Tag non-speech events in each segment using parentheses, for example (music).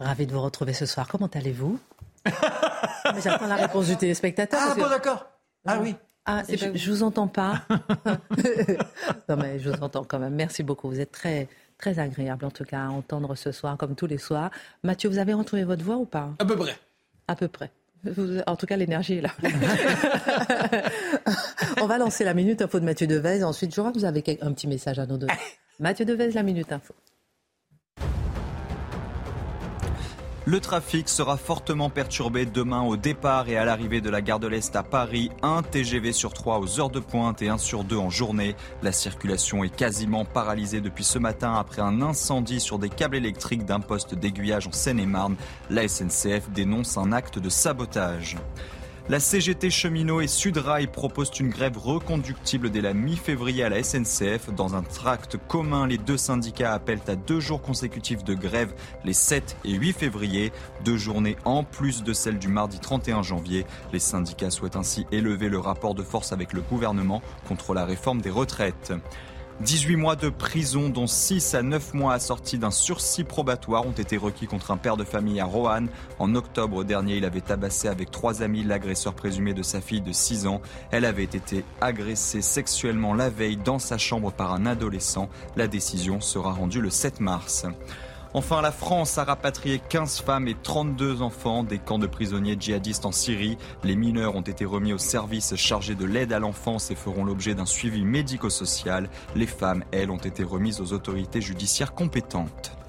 Ravi de vous retrouver ce soir. Comment allez-vous? (laughs) J'attends la réponse du téléspectateur. Ah que- bon d'accord. Ah oui. Ah, je, je vous entends pas. (laughs) non mais je vous entends quand même. Merci beaucoup. Vous êtes très très agréable en tout cas à entendre ce soir comme tous les soirs. Mathieu, vous avez retrouvé votre voix ou pas? À peu près. À peu près. Vous- En tout cas, l'énergie est là. (laughs) On va lancer la minute info de Mathieu Devez. Ensuite, je crois que vous avez un petit message à nous donner. Mathieu Devez, la minute info. Le trafic sera fortement perturbé demain au départ et à l'arrivée de la gare de l'Est à Paris. Un TGV sur trois aux heures de pointe et un sur deux en journée. La circulation est quasiment paralysée depuis ce matin après un incendie sur des câbles électriques d'un poste d'aiguillage en Seine-et-Marne. La SNCF dénonce un acte de sabotage. La CGT Cheminot et Sudrail proposent une grève reconductible dès la mi-février à la SNCF. Dans un tract commun, les deux syndicats appellent à deux jours consécutifs de grève les 7 et 8 février, deux journées en plus de celle du mardi 31 janvier. Les syndicats souhaitent ainsi élever le rapport de force avec le gouvernement contre la réforme des retraites. 18 mois de prison, dont 6 à 9 mois assortis d'un sursis probatoire, ont été requis contre un père de famille à Roanne. En octobre dernier, il avait tabassé avec trois amis l'agresseur présumé de sa fille de 6 ans. Elle avait été agressée sexuellement la veille dans sa chambre par un adolescent. La décision sera rendue le 7 mars. Enfin, la France a rapatrié 15 femmes et 32 enfants des camps de prisonniers djihadistes en Syrie. Les mineurs ont été remis au service chargé de l'aide à l'enfance et feront l'objet d'un suivi médico-social. Les femmes, elles, ont été remises aux autorités judiciaires compétentes.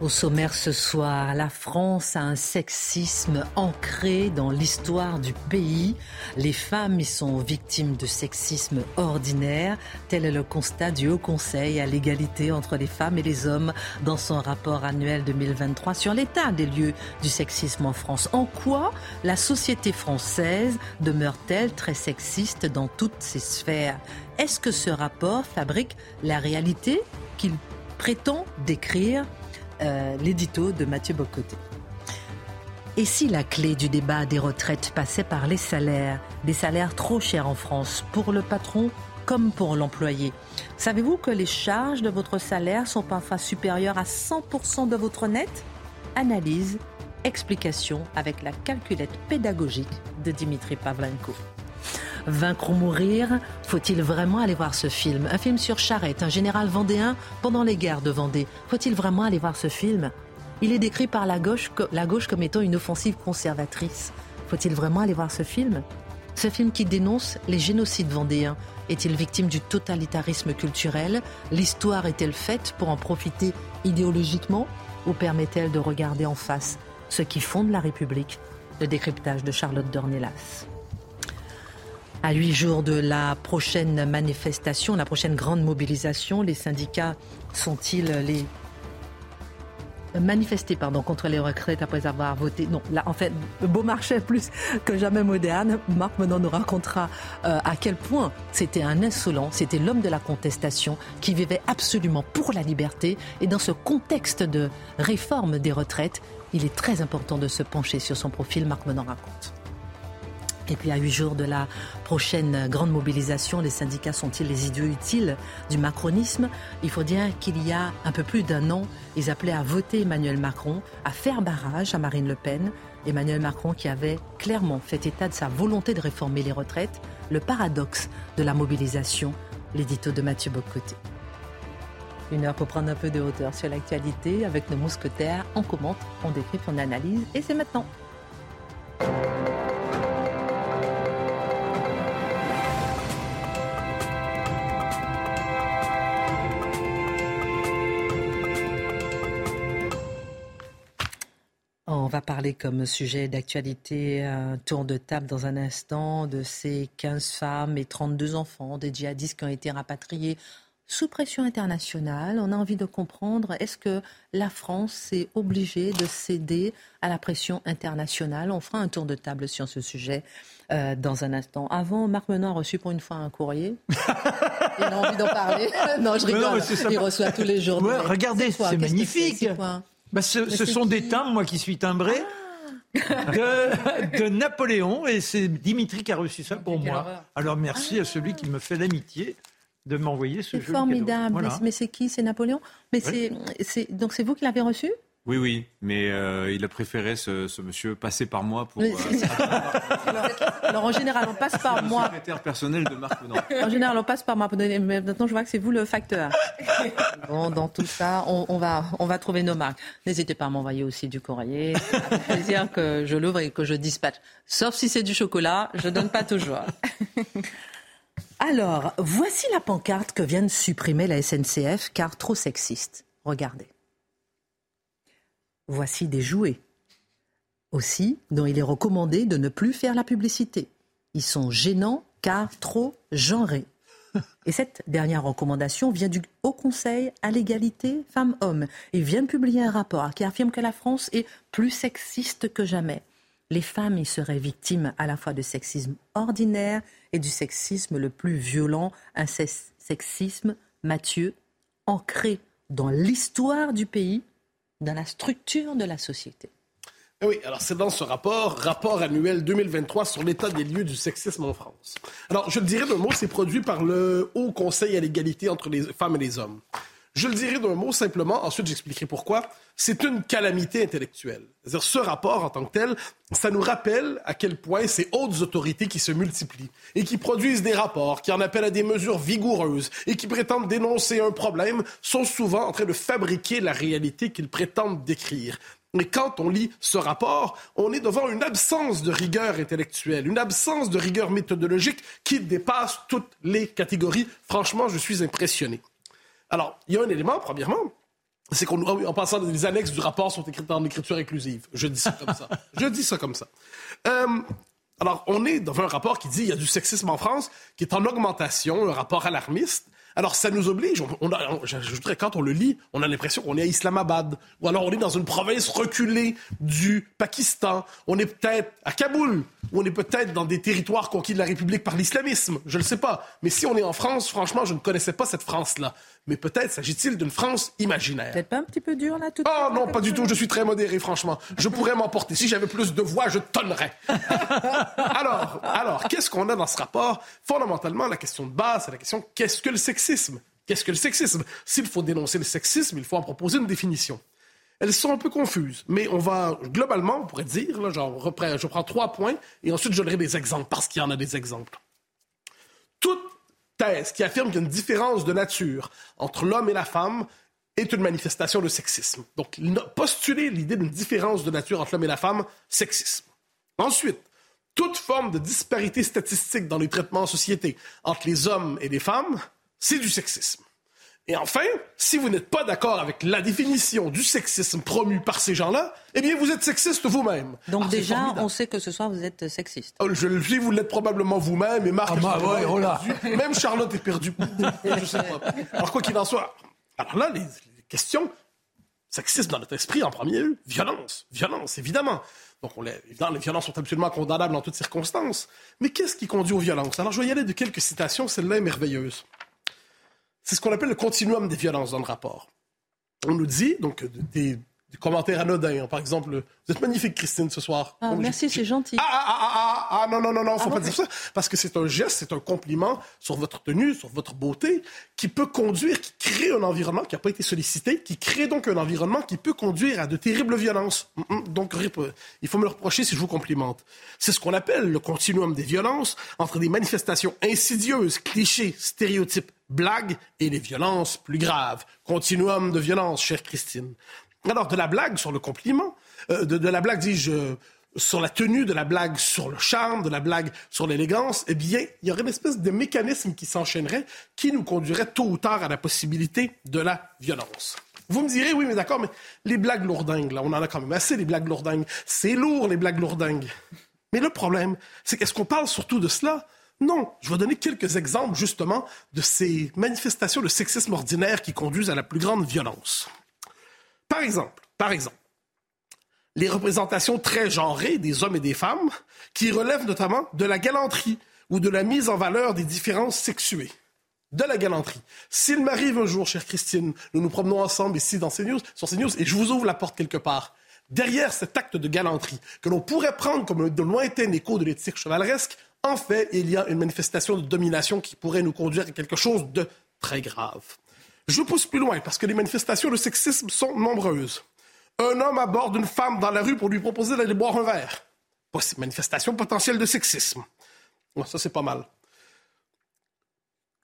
Au sommaire ce soir, la France a un sexisme ancré dans l'histoire du pays. Les femmes y sont victimes de sexisme ordinaire. Tel est le constat du Haut Conseil à l'égalité entre les femmes et les hommes dans son rapport annuel 2023 sur l'état des lieux du sexisme en France. En quoi la société française demeure-t-elle très sexiste dans toutes ses sphères? Est-ce que ce rapport fabrique la réalité qu'il prétend décrire? Euh, l'édito de Mathieu Bocoté. Et si la clé du débat des retraites passait par les salaires, des salaires trop chers en France pour le patron comme pour l'employé? Savez-vous que les charges de votre salaire sont parfois supérieures à 100% de votre net? Analyse, explication avec la calculette pédagogique de Dimitri Pavlenko. Vaincre ou mourir, faut-il vraiment aller voir ce film? Un film sur Charette, un général vendéen pendant les guerres de Vendée. Faut-il vraiment aller voir ce film? Il est décrit par la gauche, la gauche comme étant une offensive conservatrice. Faut-il vraiment aller voir ce film? Ce film qui dénonce les génocides vendéens. Est-il victime du totalitarisme culturel? L'histoire est-elle faite pour en profiter idéologiquement? Ou permet-elle de regarder en face ce qui fonde la République? Le décryptage de Charlotte Dornelas. À huit jours de la prochaine manifestation, la prochaine grande mobilisation, les syndicats sont-ils les manifester pardon, contre les retraites après avoir voté? Non, là, en fait, le beau marché plus que jamais moderne. Marc Menon nous racontera euh, à quel point c'était un insolent, c'était l'homme de la contestation qui vivait absolument pour la liberté. Et dans ce contexte de réforme des retraites, il est très important de se pencher sur son profil. Marc Menon raconte. Et puis à huit jours de la prochaine grande mobilisation, les syndicats sont-ils les idiots utiles du macronisme? Il faut dire qu'il y a un peu plus d'un an, ils appelaient à voter Emmanuel Macron, à faire barrage à Marine Le Pen. Emmanuel Macron qui avait clairement fait état de sa volonté de réformer les retraites, le paradoxe de la mobilisation, l'édito de Mathieu Bocoté. Une heure pour prendre un peu de hauteur sur l'actualité avec nos mousquetaires. On commente, on décrit, on analyse et c'est maintenant. Va parler comme sujet d'actualité, un tour de table dans un instant de ces 15 femmes et 32 enfants des djihadistes qui ont été rapatriés sous pression internationale. On a envie de comprendre, est-ce que la France est obligée de céder à la pression internationale? On fera un tour de table sur ce sujet euh, dans un instant. Avant, Marc Menon a reçu pour une fois un courrier. (laughs) Il a envie d'en parler. (laughs) non, je rigole. Il reçoit tous les jours. regardez, c'est magnifique. Bah, ce, sont des timbres, moi qui suis timbré. Ah. de, Napoléon et c'est Dimitri qui a reçu ça pour moi. Alors merci à celui qui me fait l'amitié de m'envoyer ce jeu. formidable. Mais c'est qui C'est Napoléon? Mais c'est donc c'est vous qui l'avez reçu? Oui, oui, mais euh, il a préféré ce, monsieur passer par moi pour. Euh, (laughs) alors en général, on passe par moi. Secrétaire personnel de Marc En général, on passe par moi. Mais maintenant, je vois que c'est vous le facteur. Bon, dans tout ça, on, va, on va trouver nos marques. N'hésitez pas à m'envoyer aussi du courrier. C'est plaisir que je l'ouvre et que je dispatche. Sauf si c'est du chocolat, je donne pas toujours. Alors, voici la pancarte que vient de supprimer la SNCF car trop sexiste. Regardez. Voici des jouets aussi dont il est recommandé de ne plus faire la publicité. Ils sont gênants car trop genrés. Et cette dernière recommandation vient du Haut Conseil à l'égalité femmes-hommes. Il vient de publier un rapport qui affirme que la France est plus sexiste que jamais. Les femmes y seraient victimes à la fois de sexisme ordinaire et du sexisme le plus violent, un sexisme, Mathieu, ancré dans l'histoire du pays dans la structure de la société. Eh oui, alors c'est dans ce rapport, rapport annuel 2023 sur l'état des lieux du sexisme en France. Alors, je le dirais d'un mot, c'est produit par le Haut Conseil à l'égalité entre les femmes et les hommes. Je le dirais d'un mot simplement, ensuite j'expliquerai pourquoi. C'est une calamité intellectuelle. C'est-à-dire, ce rapport en tant que tel, ça nous rappelle à quel point ces hautes autorités qui se multiplient et qui produisent des rapports, qui en appellent à des mesures vigoureuses et qui prétendent dénoncer un problème, sont souvent en train de fabriquer la réalité qu'ils prétendent décrire. Mais quand on lit ce rapport, on est devant une absence de rigueur intellectuelle, une absence de rigueur méthodologique qui dépasse toutes les catégories. Franchement, je suis impressionné. Alors, il y a un élément, premièrement, c'est qu'en en passant, les annexes du rapport sont écrites en écriture inclusive. Je dis ça comme ça. (laughs) Je dis ça comme ça. Euh, alors, on est dans un rapport qui dit qu'il y a du sexisme en France, qui est en augmentation, un rapport alarmiste. Alors, ça nous oblige, on, on quand on le lit, on a l'impression qu'on est à Islamabad, ou alors on est dans une province reculée du Pakistan, on est peut-être à Kaboul, ou on est peut-être dans des territoires conquis de la République par l'islamisme, je ne le sais pas. Mais si on est en France, franchement, je ne connaissais pas cette France-là. Mais peut-être s'agit-il d'une France imaginaire. Peut-être pas un petit peu dur là tout Oh non, pas du tout, je suis très modéré, franchement. Je pourrais m'emporter. Si j'avais plus de voix, je tonnerais. (laughs) alors, alors qu'est-ce qu'on a dans ce rapport? Fondamentalement, la question de base, c'est la question qu'est-ce que le sexisme? Qu'est-ce que le sexisme? S'il faut dénoncer le sexisme, il faut en proposer une définition. Elles sont un peu confuses, mais on va, globalement, on pourrait dire, là, genre, je prends trois points et ensuite je donnerai des exemples, parce qu'il y en a des exemples. Toute thèse qui affirme qu'il y a une différence de nature entre l'homme et la femme est une manifestation de sexisme. Donc, postuler l'idée d'une différence de nature entre l'homme et la femme, sexisme. Ensuite, toute forme de disparité statistique dans les traitements en société entre les hommes et les femmes, c'est du sexisme. Et enfin, si vous n'êtes pas d'accord avec la définition du sexisme promu par ces gens-là, eh bien, vous êtes sexiste vous-même. Donc ah, déjà, on sait que ce soir, vous êtes sexiste. Oh, je le dis, vous l'êtes probablement vous-même, et Marc, ah, bah, ouais, même Charlotte est perdue. (laughs) je sais pas. Alors, quoi qu'il en soit, alors là, les, questions, sexisme dans notre esprit en premier lieu, violence, violence, évidemment. Donc, on les, évidemment, les violences sont absolument condamnables en toutes circonstances. Mais qu'est-ce qui conduit aux violences? Alors, je vais y aller de quelques citations, celle-là est merveilleuse. C'est ce qu'on appelle le continuum des violences dans le rapport. On nous dit, donc, des, des commentaires anodins. Hein. Par exemple, vous êtes magnifique, Christine, ce soir. Ah, merci, c'est gentil. Ah, ah, ah, ah, ah, non, non, non, non, faut ah, pas dire ça. Parce que c'est un geste, c'est un compliment sur votre tenue, sur votre beauté, qui peut conduire, qui crée un environnement qui n'a pas été sollicité, qui crée donc un environnement qui peut conduire à de terribles violences. Mm, mm. Donc, il faut me le reprocher si je vous complimente. C'est ce qu'on appelle le continuum des violences entre des manifestations insidieuses, clichés, stéréotypes, blagues et les violences plus graves. Continuum de violence, chère Christine. Alors, de la blague sur le compliment, euh, de, la blague, dis-je, sur la tenue, de la blague sur le charme, de la blague sur l'élégance, eh bien, il y aurait une espèce de mécanisme qui s'enchaînerait, qui nous conduirait tôt ou tard à la possibilité de la violence. Vous me direz, oui, mais d'accord, mais les blagues lourdingues, là, on en a quand même assez, les blagues lourdingues. C'est lourd, les blagues lourdingues. Mais le problème, c'est qu'est-ce qu'on parle surtout de cela? Non, je vais donner quelques exemples justement de ces manifestations de sexisme ordinaire qui conduisent à la plus grande violence. Par exemple, par exemple, les représentations très genrées des hommes et des femmes qui relèvent notamment de la galanterie ou de la mise en valeur des différences sexuées. De la galanterie. S'il m'arrive un jour, chère Christine, nous nous promenons ensemble ici dans CNews, sur CNews et je vous ouvre la porte quelque part, derrière cet acte de galanterie que l'on pourrait prendre comme de lointain écho de l'éthique chevaleresque, en fait, il y a une manifestation de domination qui pourrait nous conduire à quelque chose de très grave. Je pousse plus loin parce que les manifestations de sexisme sont nombreuses. Un homme aborde une femme dans la rue pour lui proposer d'aller boire un verre. Manifestation potentielle de sexisme. ça, c'est pas mal.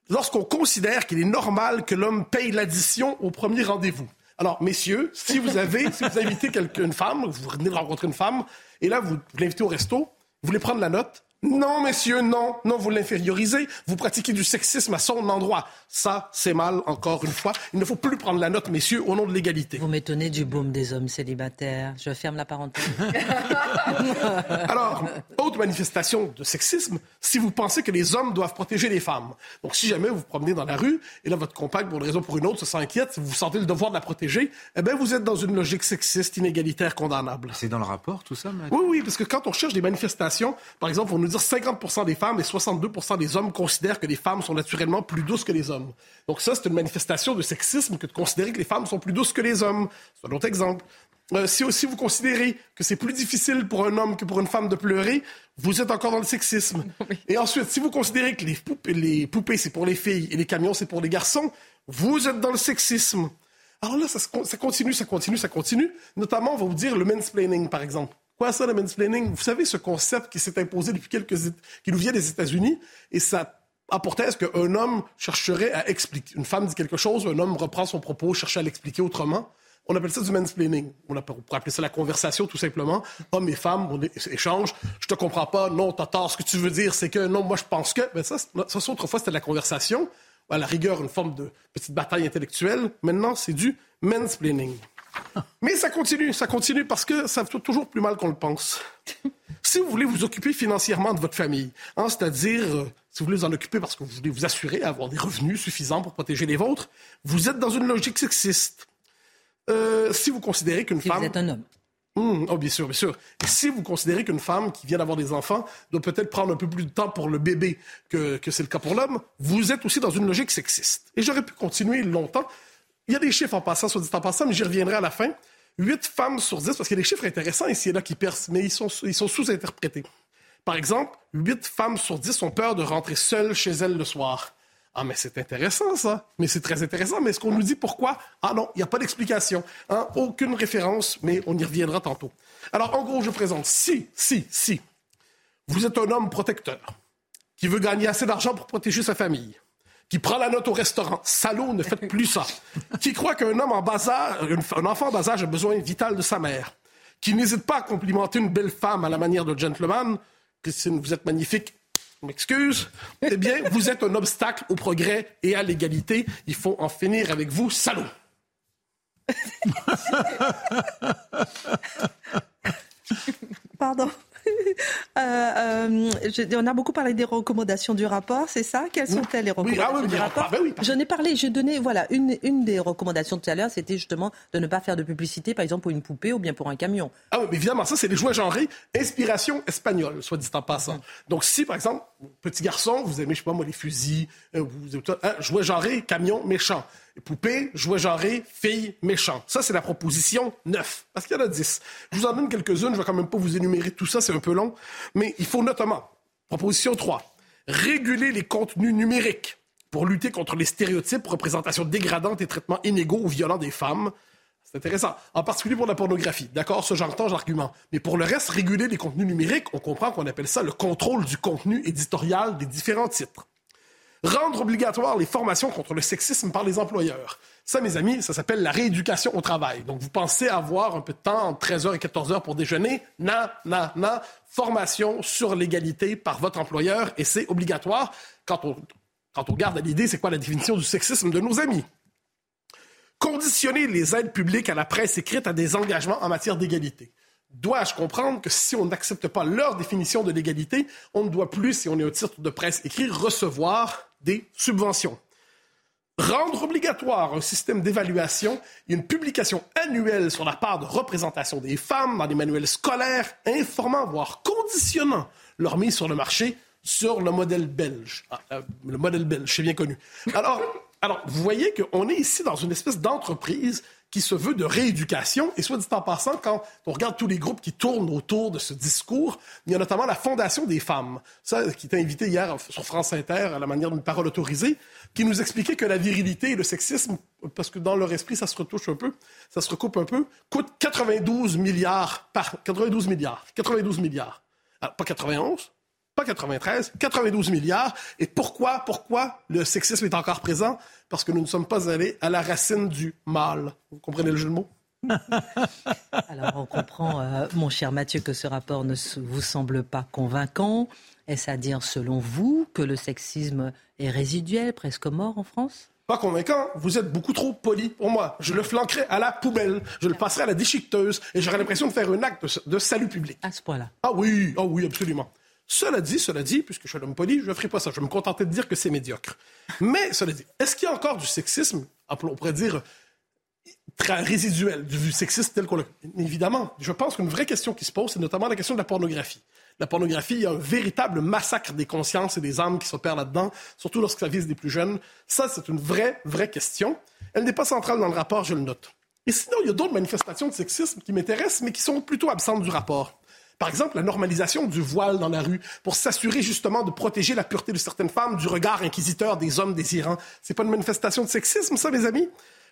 Lorsqu'on considère qu'il est normal que l'homme paye l'addition au premier rendez-vous. Alors, messieurs, si vous avez, si vous invitez une femme, vous venez de rencontrer une femme, et là, vous l'invitez au resto, vous voulez prendre la note, non, messieurs, non, non, vous l'infériorisez, vous pratiquez du sexisme à son endroit. Ça, c'est mal, encore une fois. Il ne faut plus prendre la note, messieurs, au nom de l'égalité. Vous m'étonnez du boom des hommes célibataires. Je ferme la parenthèse. (laughs) Alors, autre manifestation de sexisme, si vous pensez que les hommes doivent protéger les femmes. Donc, si jamais vous vous promenez dans la rue, et là, votre compagne, pour une raison ou pour une autre, se sent inquiète, vous sentez le devoir de la protéger, eh bien, vous êtes dans une logique sexiste, inégalitaire, condamnable. C'est dans le rapport, tout ça, Oui, oui, parce que quand on cherche des manifestations, par exemple, on nous dire 50 des femmes et 62 des hommes considèrent que les femmes sont naturellement plus douces que les hommes. Donc ça, c'est une manifestation de sexisme que de considérer que les femmes sont plus douces que les hommes. C'est un autre exemple. Euh, si aussi vous considérez que c'est plus difficile pour un homme que pour une femme de pleurer, vous êtes encore dans le sexisme. (laughs) Et ensuite, si vous considérez que les poupées, les poupées c'est pour les filles et les camions, c'est pour les garçons, vous êtes dans le sexisme. Alors là, ça, ça continue, ça continue, ça continue. Notamment, on va vous dire le mansplaining, par exemple. Quoi ça, le mansplaining? Vous savez, ce concept qui s'est imposé depuis quelques... qui nous vient des États-Unis, et ça apportait à ce qu'un homme chercherait à expliquer. Une femme dit quelque chose, un homme reprend son propos, cherche à l'expliquer autrement. On appelle ça du mansplaining. On, pourrait appeler ça la conversation, tout simplement. Hommes et femmes, on échange. Je te comprends pas. Non, t'as tort. Ce que tu veux dire, c'est que non, moi, je pense que. Mais ça, ça, autrefois, c'était de la conversation. À la rigueur, une forme de petite bataille intellectuelle. Maintenant, c'est du mansplaining. (laughs) Mais ça continue, ça continue parce que ça va toujours plus mal qu'on le pense. si vous voulez vous occuper financièrement de votre famille, hein, c'est-à-dire euh, si vous voulez vous en occuper parce que vous voulez vous assurer d'avoir des revenus suffisants pour protéger les vôtres, vous êtes dans une logique sexiste. Euh, si vous considérez qu'une femme... Vous êtes un homme. Hum, oh, bien sûr, bien sûr. Et si vous considérez qu'une femme qui vient d'avoir des enfants doit peut-être prendre un peu plus de temps pour le bébé que, que c'est le cas pour l'homme, vous êtes aussi dans une logique sexiste. Et j'aurais pu continuer longtemps, il y a des chiffres en passant, soit dit en passant, mais j'y reviendrai à la fin. 8 femmes sur 10, parce qu'il y a des chiffres intéressants ici et là qui percent, mais ils sont, ils sont sous-interprétés. Par exemple, 8 femmes sur 10 ont peur de rentrer seules chez elles le soir. Ah, mais c'est intéressant, ça. Mais c'est très intéressant. Mais est-ce qu'on nous dit pourquoi? Ah non, il n'y a pas d'explication. Hein? Aucune référence, mais on y reviendra tantôt. Alors, en gros, je présente si, si, si, vous êtes un homme protecteur qui veut gagner assez d'argent pour protéger sa famille, qui prend la note au restaurant. Salaud, ne faites plus ça. (laughs) qui croit qu'un homme en bas âge, un enfant en bas âge a besoin vital de sa mère. Qui n'hésite pas à complimenter une belle femme à la manière de gentleman. Christine, vous êtes magnifique. Je m'excuse. Eh bien, vous êtes un obstacle au progrès et à l'égalité. Il faut en finir avec vous, salaud. Pardon. (laughs) Euh, euh, on a beaucoup parlé des recommandations du rapport, c'est ça? Quelles sont-elles les recommandations du rapport? ah, ben Je n'ai parlé, j'ai donné, voilà, une, une des recommandations tout à l'heure, c'était justement de ne pas faire de publicité, par exemple pour une poupée ou bien pour un camion. Ah oui, mais évidemment, ça c'est des jouets genrés, inspiration espagnole, soit dit en passant. Mm. Donc si, par exemple, petit garçon, vous aimez, je sais pas moi, les fusils, euh, vous, hein, jouet genré, camion méchant. Poupée, jouet genré, fille, méchant. Ça, c'est la proposition 9. Parce qu'il y en a 10. Je vous en donne quelques-unes. Je vais quand même pas vous énumérer tout ça. C'est un peu long. Mais il faut notamment, proposition 3, réguler les contenus numériques pour lutter contre les stéréotypes, représentations dégradantes et traitements inégaux ou violents des femmes. C'est intéressant. En particulier pour la pornographie. D'accord, ce j'entends l'argument. Mais pour le reste, réguler les contenus numériques, on comprend qu'on appelle ça le contrôle du contenu éditorial des différents titres. Rendre obligatoire les formations contre le sexisme par les employeurs. Ça, mes amis, ça s'appelle la rééducation au travail. Donc, vous pensez avoir un peu de temps entre 13h et 14h pour déjeuner? Non, non, non. Formation sur l'égalité par votre employeur et c'est obligatoire. Quand on, quand on garde à l'idée, c'est quoi la définition du sexisme de nos amis? Conditionner les aides publiques à la presse écrite à des engagements en matière d'égalité. dois-je comprendre que si on n'accepte pas leur définition de l'égalité, on ne doit plus, si on est un titre de presse écrit, recevoir des subventions rendre obligatoire un système d'évaluation et une publication annuelle sur la part de représentation des femmes dans les manuels scolaires, informant, voire conditionnant leur mise sur le marché sur le modèle belge. Ah, euh, le modèle belge, c'est bien connu. Alors, alors, vous voyez qu'on est ici dans une espèce d'entreprise qui se veut de rééducation. Et soit dit en passant, quand on regarde tous les groupes qui tournent autour de ce discours, il y a notamment la Fondation des femmes, ça, qui était invité hier sur France Inter à la manière d'une parole autorisée, qui nous expliquait que la virilité et le sexisme, parce que dans leur esprit, ça se retouche un peu, ça se recoupe un peu, coûte 92 milliards par 92 milliards. 92 milliards. Alors, pas 91, pas 93, 92 milliards. Et pourquoi, pourquoi le sexisme est encore présent? Parce que nous ne sommes pas allés à la racine du mal. Vous comprenez le jeu de mots? (laughs) Alors on comprend, euh, mon cher Mathieu, que ce rapport ne vous semble pas convaincant. Est-ce à dire, selon vous, que le sexisme est résiduel, presque mort en France? Pas convaincant, vous êtes beaucoup trop poli pour moi. Je le flanquerai à la poubelle, je le passerai à la déchiqueteuse et j'aurai l'impression de faire un acte de, salut public. À ce point-là. Ah oui, ah oui, absolument. Cela dit, cela dit, puisque je suis un homme poli, je ne ferai pas ça. Je vais me contenter de dire que c'est médiocre. Mais, cela dit, est-ce qu'il y a encore du sexisme, on pourrait dire, très résiduel, du sexisme tel qu'on l'a... Évidemment, je pense qu'une vraie question qui se pose, c'est notamment la question de la pornographie. La pornographie, il y a un véritable massacre des consciences et des âmes qui s'opèrent là-dedans, surtout lorsque ça vise des plus jeunes. Ça, c'est une vraie, vraie question. Elle n'est pas centrale dans le rapport, je le note. Et sinon, il y a d'autres manifestations de sexisme qui m'intéressent, mais qui sont plutôt absentes du rapport. Par exemple, la normalisation du voile dans la rue pour s'assurer justement de protéger la pureté de certaines femmes du regard inquisiteur des hommes désirants. C'est pas une manifestation de sexisme, ça, mes amis?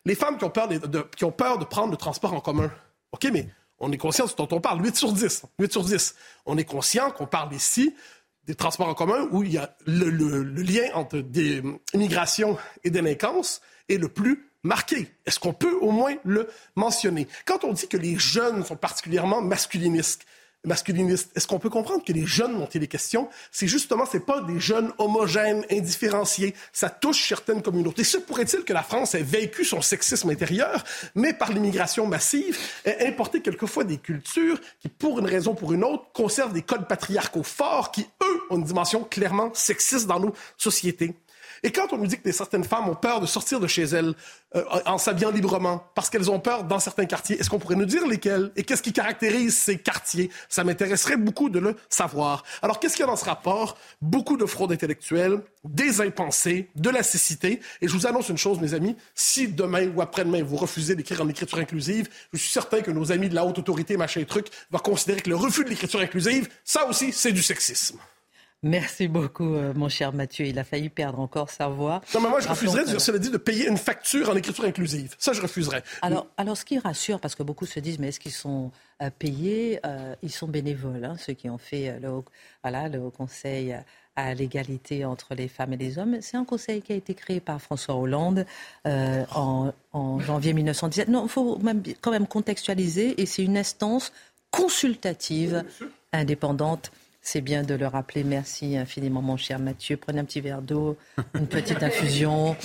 Les femmes qui ont peur de, qui ont peur de prendre le transport en commun. OK, mais on est conscient de ce dont on parle. 8 sur 10. 8 sur 10. On est conscient qu'on parle ici des transports en commun où il y a le, lien entre des, immigration et délinquance est le plus marqué. Est-ce qu'on peut au moins le mentionner? Quand on dit que les jeunes sont particulièrement masculinistes, masculiniste. Est-ce qu'on peut comprendre que les jeunes dont il est question, c'est justement, c'est pas des jeunes homogènes, indifférenciés. Ça touche certaines communautés. Se pourrait-il que la France ait vécu son sexisme intérieur, mais par l'immigration massive, ait importé quelquefois des cultures qui, pour une raison ou pour une autre, conservent des codes patriarcaux forts qui, eux, ont une dimension clairement sexiste dans nos sociétés? Et quand on nous dit que certaines femmes ont peur de sortir de chez elles euh, en s'habillant librement parce qu'elles ont peur dans certains quartiers, est-ce qu'on pourrait nous dire lesquels et qu'est-ce qui caractérise ces quartiers? Ça m'intéresserait beaucoup de le savoir. Alors, qu'est-ce qu'il y a dans ce rapport? Beaucoup de fraude intellectuelle, des impensés, de la cécité. Et je vous annonce une chose, mes amis, si demain ou après-demain vous refusez d'écrire en écriture inclusive, je suis certain que nos amis de la haute autorité, machin et truc, vont considérer que le refus de l'écriture inclusive, ça aussi, c'est du sexisme. Merci beaucoup, euh, mon cher Mathieu. Il a failli perdre encore sa voix. Non, mais moi, je refuserais, cela dit, de payer une facture en écriture inclusive. Ça, je refuserais. Alors, alors ce qui rassure, parce que beaucoup se disent, mais est-ce qu'ils sont euh, payés? Euh, Ils sont bénévoles, hein, ceux qui ont fait le, voilà, le Conseil à l'égalité entre les femmes et les hommes. C'est un conseil qui a été créé par François Hollande en, en, janvier 1917. Non, il faut même, quand même contextualiser, et c'est une instance consultative, indépendante c'est bien de le rappeler. Merci infiniment, mon cher Mathieu. Prenez un petit verre d'eau, une petite infusion.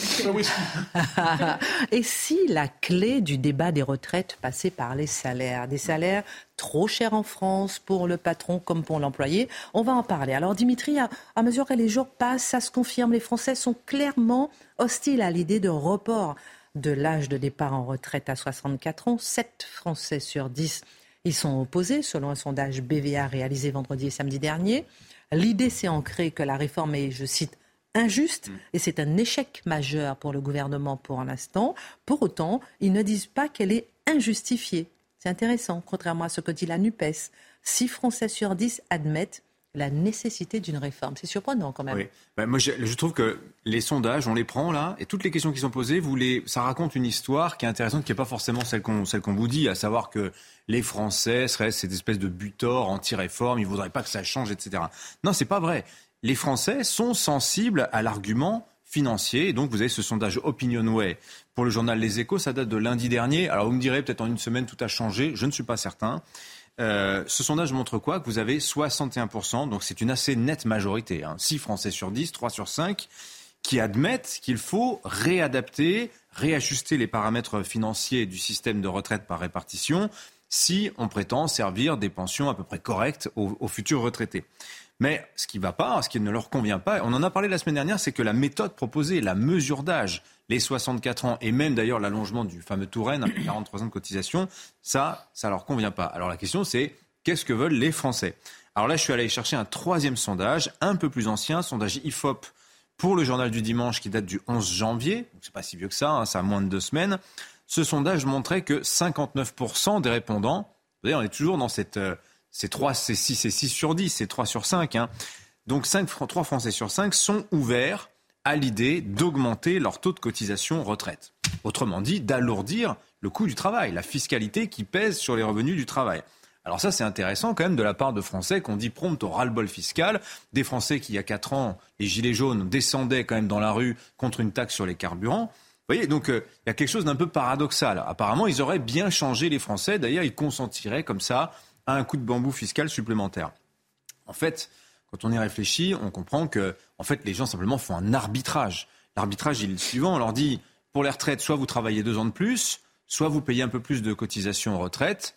(laughs) Et si la clé du débat des retraites passait par les salaires, des salaires trop chers en France pour le patron comme pour l'employé, on va en parler. Alors Dimitri, à, à mesure que les jours passent, ça se confirme, les Français sont clairement hostiles à l'idée de report de l'âge de départ en retraite à 64 ans. 7 Français sur 10 ils sont opposés, selon un sondage BVA réalisé vendredi et samedi dernier. L'idée s'est ancrée que la réforme est, je cite, injuste mm. et c'est un échec majeur pour le gouvernement pour l'instant. Pour autant, ils ne disent pas qu'elle est injustifiée. C'est intéressant, contrairement à ce que dit la NUPES. 6 Français sur 10 admettent la nécessité d'une réforme. C'est surprenant quand même. Oui. Moi, je, trouve que les sondages, on les prend là, et toutes les questions qui sont posées, ça raconte une histoire qui est intéressante, qui n'est pas forcément celle qu'on qu'on vous dit, à savoir que les Français seraient cette espèce de butor anti-réforme, ils ne voudraient pas que ça change, etc. Non, c'est pas vrai. Les Français sont sensibles à l'argument financier, et donc vous avez ce sondage Opinionway pour le journal Les Échos, ça date de lundi dernier. Alors vous me direz peut-être en une semaine tout a changé, je ne suis pas certain. Euh, ce sondage montre quoi? Que vous avez 61%, donc c'est une assez nette majorité, hein, 6 Français sur 10, 3 sur 5, qui admettent qu'il faut réadapter, réajuster les paramètres financiers du système de retraite par répartition si on prétend servir des pensions à peu près correctes aux, futurs retraités. Mais ce qui ne va pas, ce qui ne leur convient pas, on en a parlé la semaine dernière, c'est que la méthode proposée, la mesure d'âge, les 64 ans et même d'ailleurs l'allongement du fameux Touraine, 43 ans de cotisation, ça, ça leur convient pas. Alors la question c'est qu'est-ce que veulent les Français? Alors là, je suis allé chercher un troisième sondage, un peu plus ancien, sondage IFOP pour le journal du dimanche qui date du 11 janvier. C'est pas si vieux que ça, hein, ça a moins de deux semaines ce sondage montrait que 59% des répondants, vous voyez, on est toujours dans cette, euh, c'est 3, c'est 6, c'est 6 sur 10, c'est 3 sur 5. Hein. Donc 5, 3 Français sur 5 sont ouverts à l'idée d'augmenter leur taux de cotisation retraite. Autrement dit, d'alourdir le coût du travail, la fiscalité qui pèse sur les revenus du travail. Alors ça, c'est intéressant quand même de la part de Français qu'on dit prompt au ras-le-bol fiscal. Des Français qui, il y a 4 ans, les Gilets jaunes descendaient quand même dans la rue contre une taxe sur les carburants. Vous voyez, donc euh, il y a quelque chose d'un peu paradoxal. Apparemment, ils auraient bien changé les Français. D'ailleurs, ils consentiraient comme ça à un coup de bambou fiscal supplémentaire. En fait, quand on y réfléchit, on comprend que en fait, les gens simplement font un arbitrage. L'arbitrage, il est le suivant. On leur dit, pour les retraites, soit vous travaillez deux ans de plus, soit vous payez un peu plus de cotisations retraite.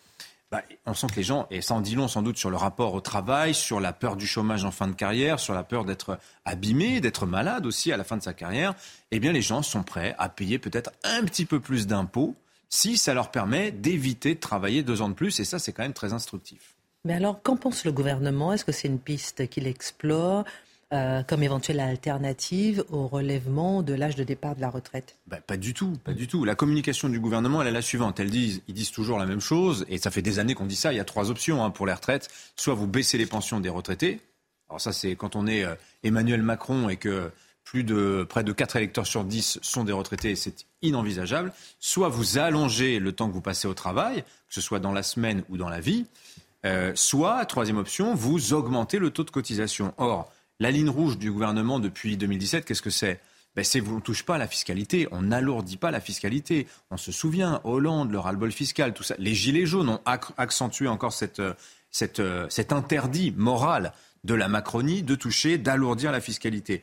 Bah, on sent que les gens, et ça en dit long sans doute sur le rapport au travail, sur la peur du chômage en fin de carrière, sur la peur d'être abîmé, d'être malade aussi à la fin de sa carrière, eh bien les gens sont prêts à payer peut-être un petit peu plus d'impôts si ça leur permet d'éviter de travailler deux ans de plus, et ça c'est quand même très instructif. Mais alors, qu'en pense le gouvernement? Est-ce que c'est une piste qu'il explore? Euh, comme éventuelle alternative au relèvement de l'âge de départ de la retraite bah, Pas du tout, pas du tout. La communication du gouvernement, elle est la suivante. Ils disent, toujours la même chose, et ça fait des années qu'on dit ça. Il y a trois options hein, pour les retraites. Soit vous baissez les pensions des retraités. Alors ça, c'est quand on est euh, Emmanuel Macron et que plus de près de 4 électeurs sur 10 sont des retraités, c'est inenvisageable. Soit vous allongez le temps que vous passez au travail, que ce soit dans la semaine ou dans la vie. Euh, soit, troisième option, vous augmentez le taux de cotisation. Or, la ligne rouge du gouvernement depuis 2017, qu'est-ce que c'est? Ben c'est vous ne touche pas la fiscalité, on n'alourdit pas la fiscalité. On se souvient, Hollande, le ras-le-bol fiscal, tout ça. Les gilets jaunes ont accentué encore cette, cet interdit moral de la Macronie de toucher, d'alourdir la fiscalité.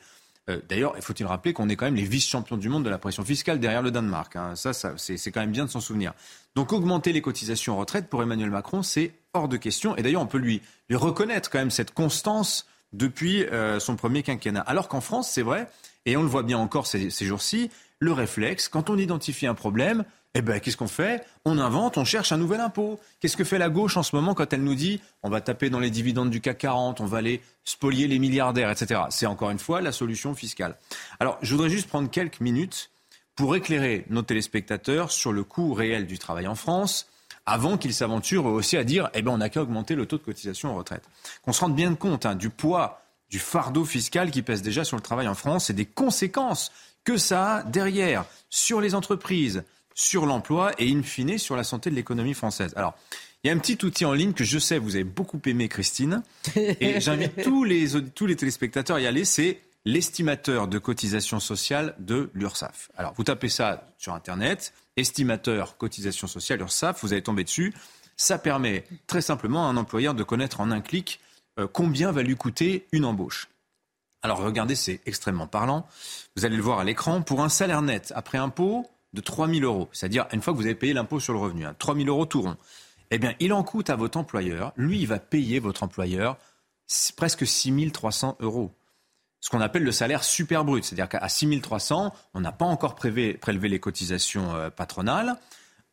Euh, d'ailleurs, il faut-il rappeler qu'on est quand même les vice-champions du monde de la pression fiscale derrière le Danemark. Hein. Ça, ça c'est quand même bien de s'en souvenir. Donc augmenter les cotisations retraite pour Emmanuel Macron, c'est hors de question. Et d'ailleurs, on peut lui, lui reconnaître quand même cette constance depuis euh, son premier quinquennat. Alors qu'en France, c'est vrai, et on le voit bien encore ces, jours-ci, le réflexe, quand on identifie un problème, eh ben, qu'est-ce qu'on fait? On invente, on cherche un nouvel impôt. Qu'est-ce que fait la gauche en ce moment quand elle nous dit on va taper dans les dividendes du CAC 40, on va aller spolier les milliardaires, etc. C'est encore une fois la solution fiscale. Alors, je voudrais juste prendre quelques minutes pour éclairer nos téléspectateurs sur le coût réel du travail en France, avant qu'ils s'aventurent aussi à dire eh ben, on n'a qu'à augmenter le taux de cotisation en retraite. Qu'on se rende bien compte hein, du poids du fardeau fiscal qui pèse déjà sur le travail en France et des conséquences que ça a derrière sur les entreprises, sur l'emploi et in fine sur la santé de l'économie française. Alors, il y a un petit outil en ligne que je sais vous avez beaucoup aimé, Christine, et j'invite (laughs) tous les, tous les téléspectateurs à y aller. C'est l'estimateur de cotisation sociale de l'URSSAF. Alors, vous tapez ça sur Internet, estimateur cotisation sociale URSSAF, vous allez tomber dessus. Ça permet très simplement à un employeur de connaître en un clic euh, combien va lui coûter une embauche. Alors, regardez, c'est extrêmement parlant. Vous allez le voir à l'écran. Pour un salaire net après impôt de 3 000 euros, c'est-à-dire une fois que vous avez payé l'impôt sur le revenu, hein, 3 000 euros tout rond, eh bien, il en coûte à votre employeur. Lui, il va payer votre employeur presque 6 300 euros ce qu'on appelle le salaire super brut. C'est-à-dire qu'à 6300, on n'a pas encore prélevé, les cotisations euh, patronales.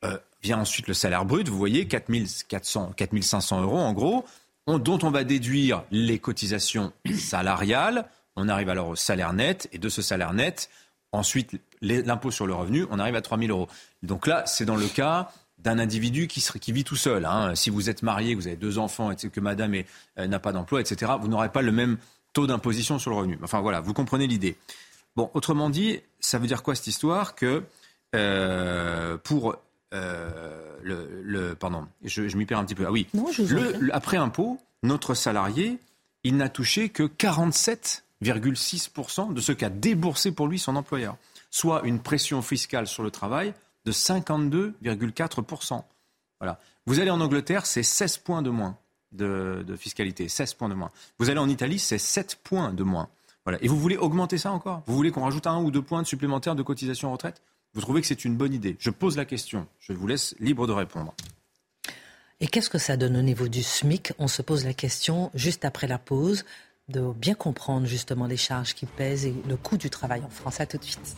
Euh, vient ensuite le salaire brut, vous voyez, 4400, 4500 euros en gros, dont on va déduire les cotisations salariales. On arrive alors au salaire net, et de ce salaire net, ensuite l'impôt sur le revenu, on arrive à 3000 euros. Donc là, c'est dans le cas d'un individu qui, vit tout seul. Hein. Si vous êtes marié, vous avez deux enfants, et que madame euh, n'a pas d'emploi, etc., vous n'aurez pas le même taux d'imposition sur le revenu. Enfin voilà, vous comprenez l'idée. Bon, autrement dit, ça veut dire quoi cette histoire Que euh, pour euh, le, Pardon, je, m'y perds un petit peu. Ah oui, après impôt, notre salarié, il n'a touché que 47,6% de ce qu'a déboursé pour lui son employeur, soit une pression fiscale sur le travail de 52,4%. Voilà. Vous allez en Angleterre, c'est 16 points de moins de, fiscalité, 16 points de moins. Vous allez en Italie, c'est 7 points de moins. Voilà. Et vous voulez augmenter ça encore? Vous voulez qu'on rajoute un ou deux points supplémentaires de cotisation retraite? Vous trouvez que c'est une bonne idée Je pose la question. Je vous laisse libre de répondre. Et qu'est-ce que ça donne au niveau du SMIC? On se pose la question juste après la pause de bien comprendre justement les charges qui pèsent et le coût du travail en France. À tout de suite.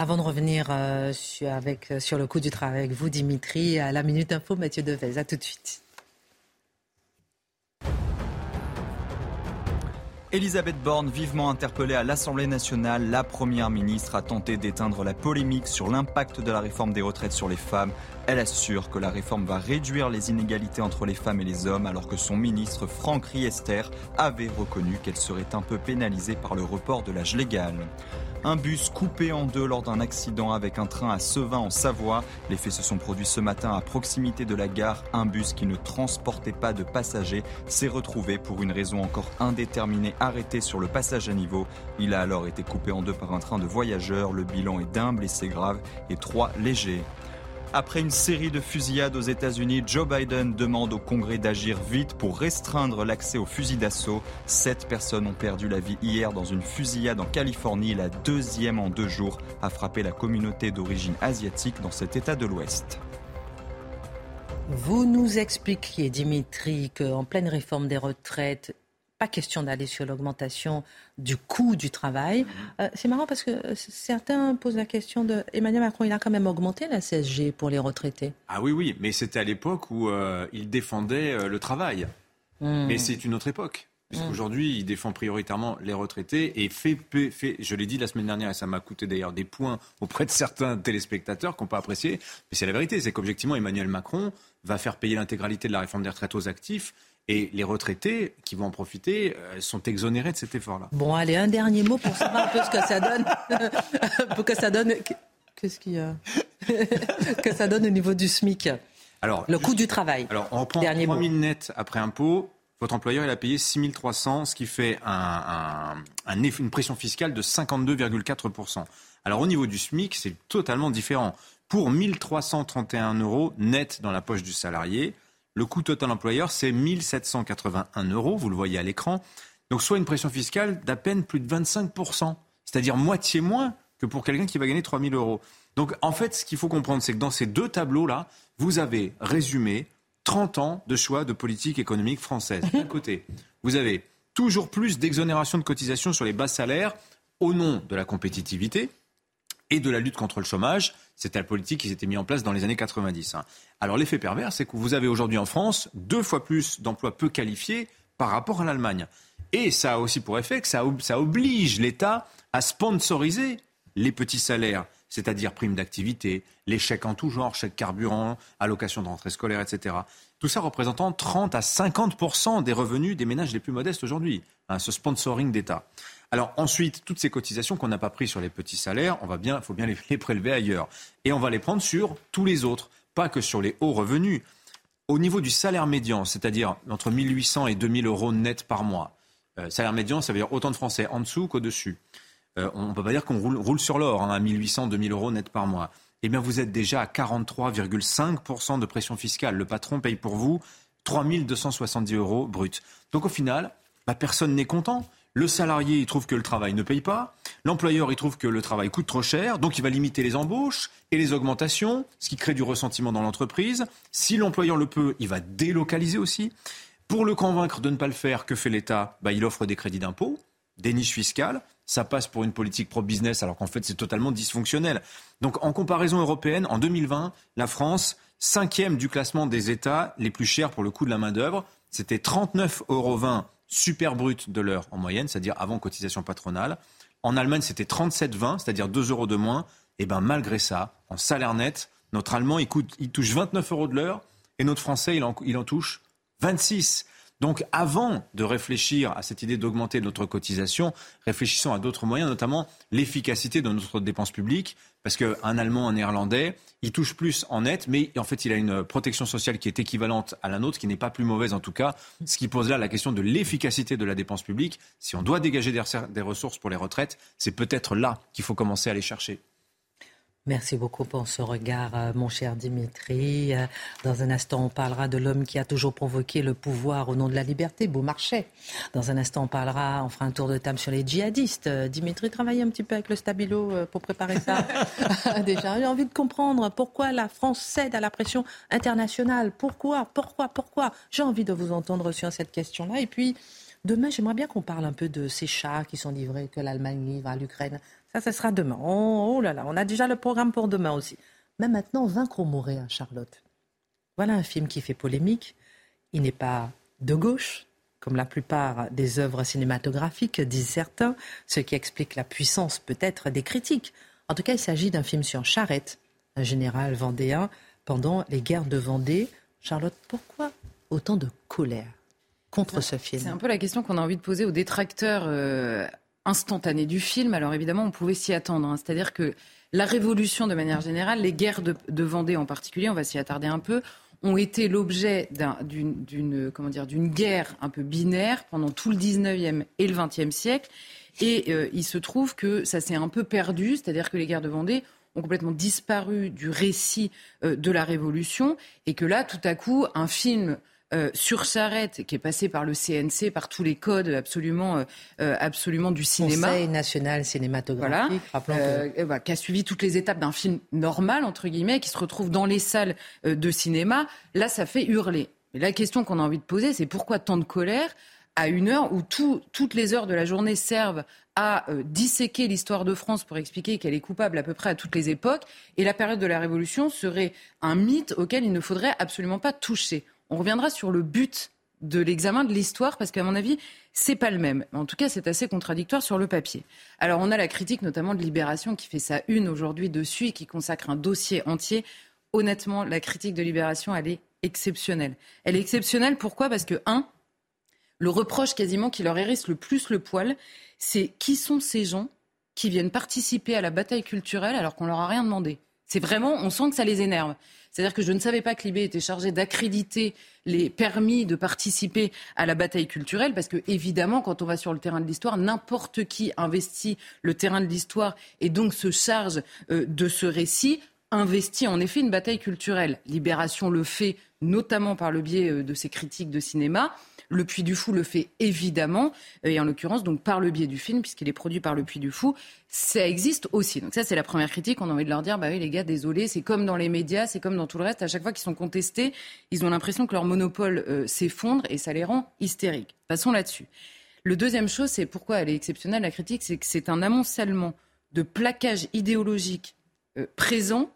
Avant de revenir euh, sur, avec, euh, sur le coût du travail avec vous, Dimitri, à la Minute Info, Mathieu Devez. À tout de suite. Elisabeth Borne, vivement interpellée à l'Assemblée nationale, la Première ministre a tenté d'éteindre la polémique sur l'impact de la réforme des retraites sur les femmes. Elle assure que la réforme va réduire les inégalités entre les femmes et les hommes, alors que son ministre Franck Riester avait reconnu qu'elle serait un peu pénalisée par le report de l'âge légal. Un bus coupé en deux lors d'un accident avec un train à Sevin en Savoie. Les faits se sont produits ce matin à proximité de la gare. Un bus qui ne transportait pas de passagers s'est retrouvé pour une raison encore indéterminée arrêté sur le passage à niveau. Il a alors été coupé en deux par un train de voyageurs. Le bilan est d'un blessé grave et trois légers. Après une série de fusillades aux États-Unis, Joe Biden demande au Congrès d'agir vite pour restreindre l'accès aux fusils d'assaut. Sept personnes ont perdu la vie hier dans une fusillade en Californie. La deuxième en deux jours a frappé la communauté d'origine asiatique dans cet État de l'Ouest. Vous nous expliquiez, Dimitri, qu'en pleine réforme des retraites, pas question d'aller sur l'augmentation du coût du travail. Euh, c'est marrant parce que certains posent la question de Emmanuel Macron, il a quand même augmenté la CSG pour les retraités. Ah oui, oui, mais c'était à l'époque où euh, il défendait euh, le travail. Hmm. Mais c'est une autre époque. Puisqu'aujourd'hui, hmm. il défend prioritairement les retraités et fait, fait je l'ai dit la semaine dernière et ça m'a coûté d'ailleurs des points auprès de certains téléspectateurs qui n'ont pas apprécié, mais c'est la vérité, c'est qu'objectivement, Emmanuel Macron va faire payer l'intégralité de la réforme des retraites aux actifs et les retraités qui vont en profiter euh, sont exonérés de cet effort-là. Bon, allez, un dernier mot pour savoir un peu ce que ça donne. (laughs) pour que ça donne. Qu'est-ce qu'il y a (laughs) Que ça donne au niveau du SMIC? Alors, le coût du travail. Alors, on prend 3 000 net après impôt. Votre employeur, il a payé 6 300, ce qui fait un, une pression fiscale de 52,4%. Alors, au niveau du SMIC, c'est totalement différent. Pour 1 331 euros net dans la poche du salarié, le coût total employeur, c'est 1781 euros, vous le voyez à l'écran. Donc soit une pression fiscale d'à peine plus de 25%, c'est-à-dire moitié moins que pour quelqu'un qui va gagner 3000 euros. Donc en fait, ce qu'il faut comprendre, c'est que dans ces deux tableaux-là, vous avez résumé 30 ans de choix de politique économique française. D'un (laughs) côté, vous avez toujours plus d'exonération de cotisations sur les bas salaires au nom de la compétitivité et de la lutte contre le chômage. C'était la politique qui s'était mise en place dans les années 90. Hein. Alors l'effet pervers, c'est que vous avez aujourd'hui en France deux fois plus d'emplois peu qualifiés par rapport à l'Allemagne. Et ça a aussi pour effet que ça, oblige l'État à sponsoriser les petits salaires, c'est-à-dire primes d'activité, les chèques en tout genre, chèques carburant, allocations de rentrée scolaire, etc. Tout ça représentant 30 à 50 des revenus des ménages les plus modestes aujourd'hui, hein, ce sponsoring d'État. Alors ensuite, toutes ces cotisations qu'on n'a pas prises sur les petits salaires, on va bien, il faut bien (laughs) les, prélever ailleurs. Et on va les prendre sur tous les autres, pas que sur les hauts revenus. Au niveau du salaire médian, c'est-à-dire entre 1800 et 2000 euros net par mois, euh, salaire médian, ça veut dire autant de Français en dessous qu'au-dessus. Euh, on ne peut pas dire qu'on roule, sur l'or hein, à 1800, 2000 euros net par mois. Eh bien, vous êtes déjà à 43,5% de pression fiscale. Le patron paye pour vous 3270 euros brut. Donc au final, bah, personne n'est content. Le salarié, il trouve que le travail ne paye pas. L'employeur, il trouve que le travail coûte trop cher. Donc, il va limiter les embauches et les augmentations, ce qui crée du ressentiment dans l'entreprise. Si l'employeur le peut, il va délocaliser aussi. Pour le convaincre de ne pas le faire, que fait l'État? Bah, Il offre des crédits d'impôt, des niches fiscales. Ça passe pour une politique pro-business, alors qu'en fait, c'est totalement dysfonctionnel. Donc, en comparaison européenne, en 2020, la France, cinquième du classement des États les plus chers pour le coût de la main-d'œuvre. C'était 39,20 euros super brut de l'heure en moyenne, c'est-à-dire avant cotisation patronale. En Allemagne, c'était 37,20, c'est-à-dire 2 euros de moins. Et bien malgré ça, en salaire net, notre Allemand, il, il touche 29 euros de l'heure et notre Français, il en, il en touche 26. Donc avant de réfléchir à cette idée d'augmenter notre cotisation, réfléchissons à d'autres moyens, notamment l'efficacité de notre dépense publique, parce qu'un Allemand, un Néerlandais, il touche plus en net, mais en fait il a une protection sociale qui est équivalente à la nôtre, qui n'est pas plus mauvaise en tout cas, ce qui pose là la question de l'efficacité de la dépense publique. Si on doit dégager des ressources pour les retraites, c'est peut-être là qu'il faut commencer à les chercher. Merci beaucoup pour ce regard, euh, mon cher Dimitri. Euh, dans un instant, on parlera de l'homme qui a toujours provoqué le pouvoir au nom de la liberté, Beaumarchais. Dans un instant, on parlera, on fera un tour de table sur les djihadistes. Euh, Dimitri, travaille un petit peu avec le stabilo pour préparer ça. (laughs) (laughs) Déjà, j'ai envie de comprendre pourquoi la France cède à la pression internationale. Pourquoi Pourquoi Pourquoi J'ai envie de vous entendre sur cette question-là. Et puis, demain, j'aimerais bien qu'on parle un peu de ces chats qui sont livrés, que l'Allemagne livre à l'Ukraine. Ça, ce sera demain. Oh, oh, là là, on a déjà le programme pour demain aussi. Mais maintenant, Vaincre ou mourir, Charlotte? Voilà un film qui fait polémique. Il n'est pas de gauche, comme la plupart des œuvres cinématographiques, disent certains, ce qui explique la puissance peut-être des critiques. En tout cas, il s'agit d'un film sur Charette, un général vendéen, pendant les guerres de Vendée. Charlotte, pourquoi autant de colère contre ce film? C'est un peu la question qu'on a envie de poser aux détracteurs euh, instantané du film. Alors évidemment, on pouvait s'y attendre. Hein. C'est-à-dire que la révolution, de manière générale, les guerres de, Vendée en particulier, on va s'y attarder un peu, ont été l'objet d'une comment dire d'une guerre un peu binaire pendant tout le 19e et le 20e siècle. Et euh, il se trouve que ça s'est un peu perdu, c'est-à-dire que les guerres de Vendée ont complètement disparu du récit euh, de la Révolution, et que là, tout à coup, un film euh, sur Charette, qui est passé par le CNC, par tous les codes absolument, euh, euh, absolument du cinéma. Conseil national cinématographique, voilà, qui a suivi toutes les étapes d'un film normal, entre guillemets, qui se retrouve dans les salles de cinéma. Là, ça fait hurler. Mais la question qu'on a envie de poser, c'est pourquoi tant de colère à une heure où toutes les heures de la journée servent à disséquer l'histoire de France pour expliquer qu'elle est coupable à peu près à toutes les époques, et la période de la Révolution serait un mythe auquel il ne faudrait absolument pas toucher. On reviendra sur le but de l'examen de l'histoire parce qu'à mon avis, c'est pas le même. En tout cas, c'est assez contradictoire sur le papier. Alors, on a la critique notamment de Libération qui fait sa une aujourd'hui dessus et qui consacre un dossier entier. Honnêtement, la critique de Libération, elle est exceptionnelle. Elle est exceptionnelle pourquoi? Parce que, un, le reproche quasiment qui leur hérisse le plus le poil, c'est qui sont ces gens qui viennent participer à la bataille culturelle alors qu'on leur a rien demandé? C'est vraiment, on sent que ça les énerve. C'est-à-dire que je ne savais pas que Libé était chargé d'accréditer les permis de participer à la bataille culturelle, parce que évidemment, quand on va sur le terrain de l'histoire, n'importe qui investit le terrain de l'histoire et donc se charge euh, de ce récit investit en effet une bataille culturelle. Libération le fait notamment par le biais euh, de ses critiques de cinéma. Le Puy du Fou le fait évidemment, et en l'occurrence donc par le biais du film, puisqu'il est produit par le Puy du Fou. Ça existe aussi. Donc ça, c'est la première critique. On a envie de leur dire, bah oui, les gars, désolé, c'est comme dans les médias, c'est comme dans tout le reste. À chaque fois qu'ils sont contestés, ils ont l'impression que leur monopole euh, s'effondre et ça les rend hystériques. Passons là-dessus. Le deuxième chose, c'est pourquoi elle est exceptionnelle, la critique, c'est que c'est un amoncellement de plaquage idéologique euh, présent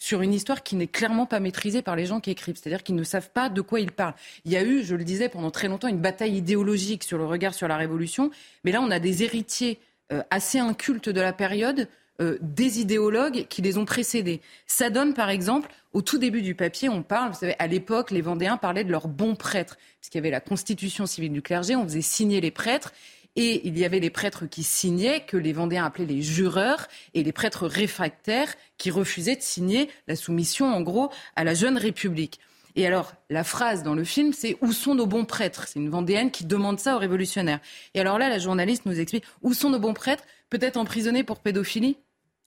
sur une histoire qui n'est clairement pas maîtrisée par les gens qui écrivent, c'est-à-dire qu'ils ne savent pas de quoi ils parlent. Il y a eu, je le disais, pendant très longtemps, une bataille idéologique sur le regard sur la Révolution, mais là, on a des héritiers euh, assez incultes de la période, euh, des idéologues qui les ont précédés. Ça donne, par exemple, au tout début du papier, on parle, vous savez, à l'époque, les Vendéens parlaient de leurs bons prêtres, puisqu'il y avait la constitution civile du clergé, on faisait signer les prêtres, et il y avait les prêtres qui signaient, que les Vendéens appelaient les jureurs, et les prêtres réfractaires qui refusaient de signer la soumission, en gros, à la jeune République. Et alors, la phrase dans le film, c'est Où sont nos bons prêtres? C'est une Vendéenne qui demande ça aux révolutionnaires. Et alors là, la journaliste nous explique Où sont nos bons prêtres? Peut-être emprisonnés pour pédophilie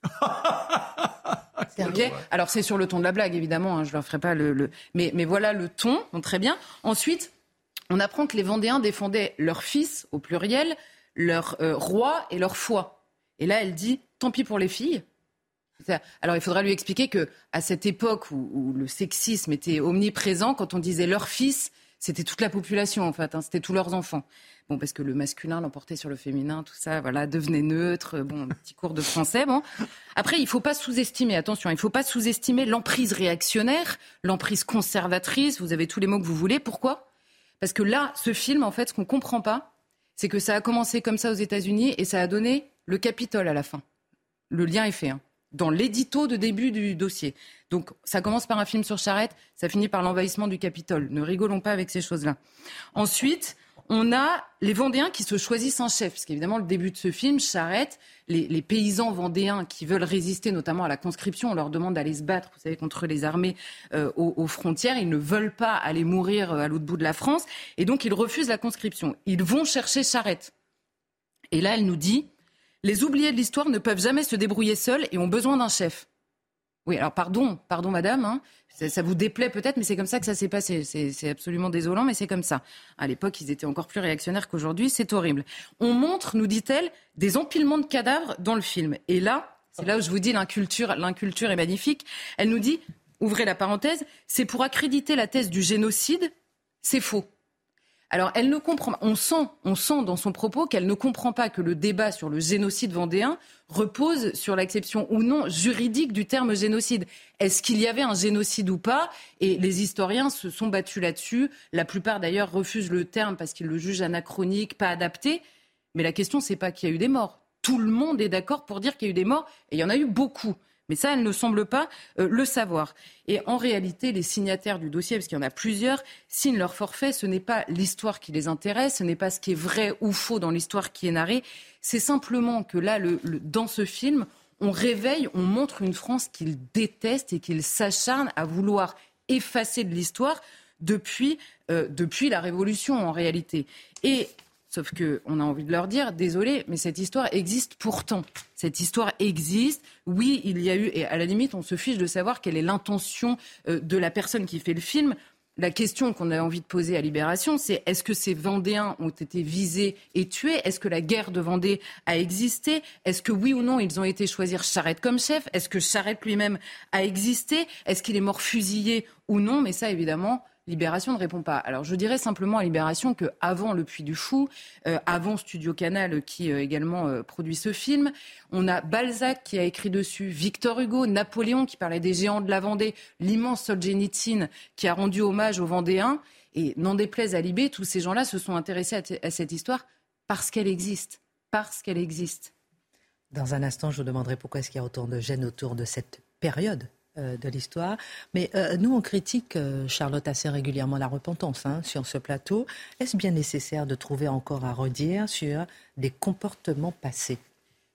(laughs) Alors c'est sur le ton de la blague, évidemment, hein, je ne leur ferai pas le... Mais, mais, voilà le ton, très bien. Ensuite, on apprend que les Vendéens défendaient leurs fils, au pluriel, leur euh, roi et leur foi. Et là, elle dit tant pis pour les filles. Alors, il faudra lui expliquer que à cette époque où, le sexisme était omniprésent, quand on disait leur fils, c'était toute la population en fait, hein, c'était tous leurs enfants. Bon, parce que le masculin l'emportait sur le féminin, tout ça, voilà, devenait neutre. Bon, petit cours de français. Bon, après, il faut pas sous-estimer. Attention, il faut pas sous-estimer l'emprise réactionnaire, l'emprise conservatrice. Vous avez tous les mots que vous voulez. Pourquoi? Parce que là, ce film, en fait, ce qu'on ne comprend pas, c'est que ça a commencé comme ça aux États-Unis et ça a donné le Capitole à la fin. Le lien est fait. Hein, dans l'édito de début du dossier. Donc ça commence par un film sur Charette, ça finit par l'envahissement du Capitole. Ne rigolons pas avec ces choses-là. Ensuite, on a les Vendéens qui se choisissent un chef. Parce qu'évidemment, le début de ce film, Charette, les, paysans vendéens qui veulent résister notamment à la conscription, on leur demande d'aller se battre, vous savez, contre les armées euh, aux, frontières. Ils ne veulent pas aller mourir euh, à l'autre bout de la France. Et donc, ils refusent la conscription. Ils vont chercher Charette. Et là, elle nous dit, les oubliés de l'histoire ne peuvent jamais se débrouiller seuls et ont besoin d'un chef. Oui, alors pardon, pardon madame, hein. Ça, vous déplaît peut-être, mais c'est comme ça que ça s'est passé. C'est absolument désolant, mais c'est comme ça. À l'époque, ils étaient encore plus réactionnaires qu'aujourd'hui, c'est horrible. On montre, nous dit-elle, des empilements de cadavres dans le film. Et là, c'est là où je vous dis l'inculture, l'inculture est magnifique. Elle nous dit, ouvrez la parenthèse, c'est pour accréditer la thèse du génocide, c'est faux. Alors, elle ne comprend on sent, on sent dans son propos qu'elle ne comprend pas que le débat sur le génocide vendéen repose sur l'acception ou non juridique du terme génocide. Est-ce qu'il y avait un génocide ou pas? Et les historiens se sont battus là-dessus. La plupart d'ailleurs refusent le terme parce qu'ils le jugent anachronique, pas adapté. Mais la question, c'est pas qu'il y a eu des morts. Tout le monde est d'accord pour dire qu'il y a eu des morts, et il y en a eu beaucoup. Mais ça, elle ne semble pas euh, le savoir. Et en réalité, les signataires du dossier, parce qu'il y en a plusieurs, signent leur forfait. Ce n'est pas l'histoire qui les intéresse, ce n'est pas ce qui est vrai ou faux dans l'histoire qui est narrée. C'est simplement que là, dans ce film, on réveille, on montre une France qu'ils détestent et qu'ils s'acharnent à vouloir effacer de l'histoire depuis, euh, depuis la Révolution en réalité. Et Sauf qu'on a envie de leur dire, désolé, mais cette histoire existe pourtant. Cette histoire existe. Oui, il y a eu, et à la limite, on se fiche de savoir quelle est l'intention euh, de la personne qui fait le film. La question qu'on a envie de poser à Libération, c'est est-ce que ces Vendéens ont été visés et tués? Est-ce que la guerre de Vendée a existé? Est-ce que oui ou non, ils ont été choisir Charette comme chef? Est-ce que Charette lui-même a existé? Est-ce qu'il est mort fusillé ou non? Mais ça, évidemment, Libération ne répond pas. Alors je dirais simplement à Libération que avant Le Puy du Fou, euh, avant Studio Canal qui euh, également euh, produit ce film, on a Balzac qui a écrit dessus, Victor Hugo, Napoléon qui parlait des géants de la Vendée, l'immense Solzhenitsyn qui a rendu hommage aux Vendéens. Et n'en déplaise à Libé, tous ces gens-là se sont intéressés à, à cette histoire parce qu'elle existe, parce qu'elle existe. Dans un instant, je vous demanderai pourquoi est-ce qu'il y a autant de gêne autour de cette période euh, de l'histoire. Mais euh, nous, on critique, euh, Charlotte, assez régulièrement la repentance hein, sur ce plateau. Est-ce bien nécessaire de trouver encore à redire sur des comportements passés?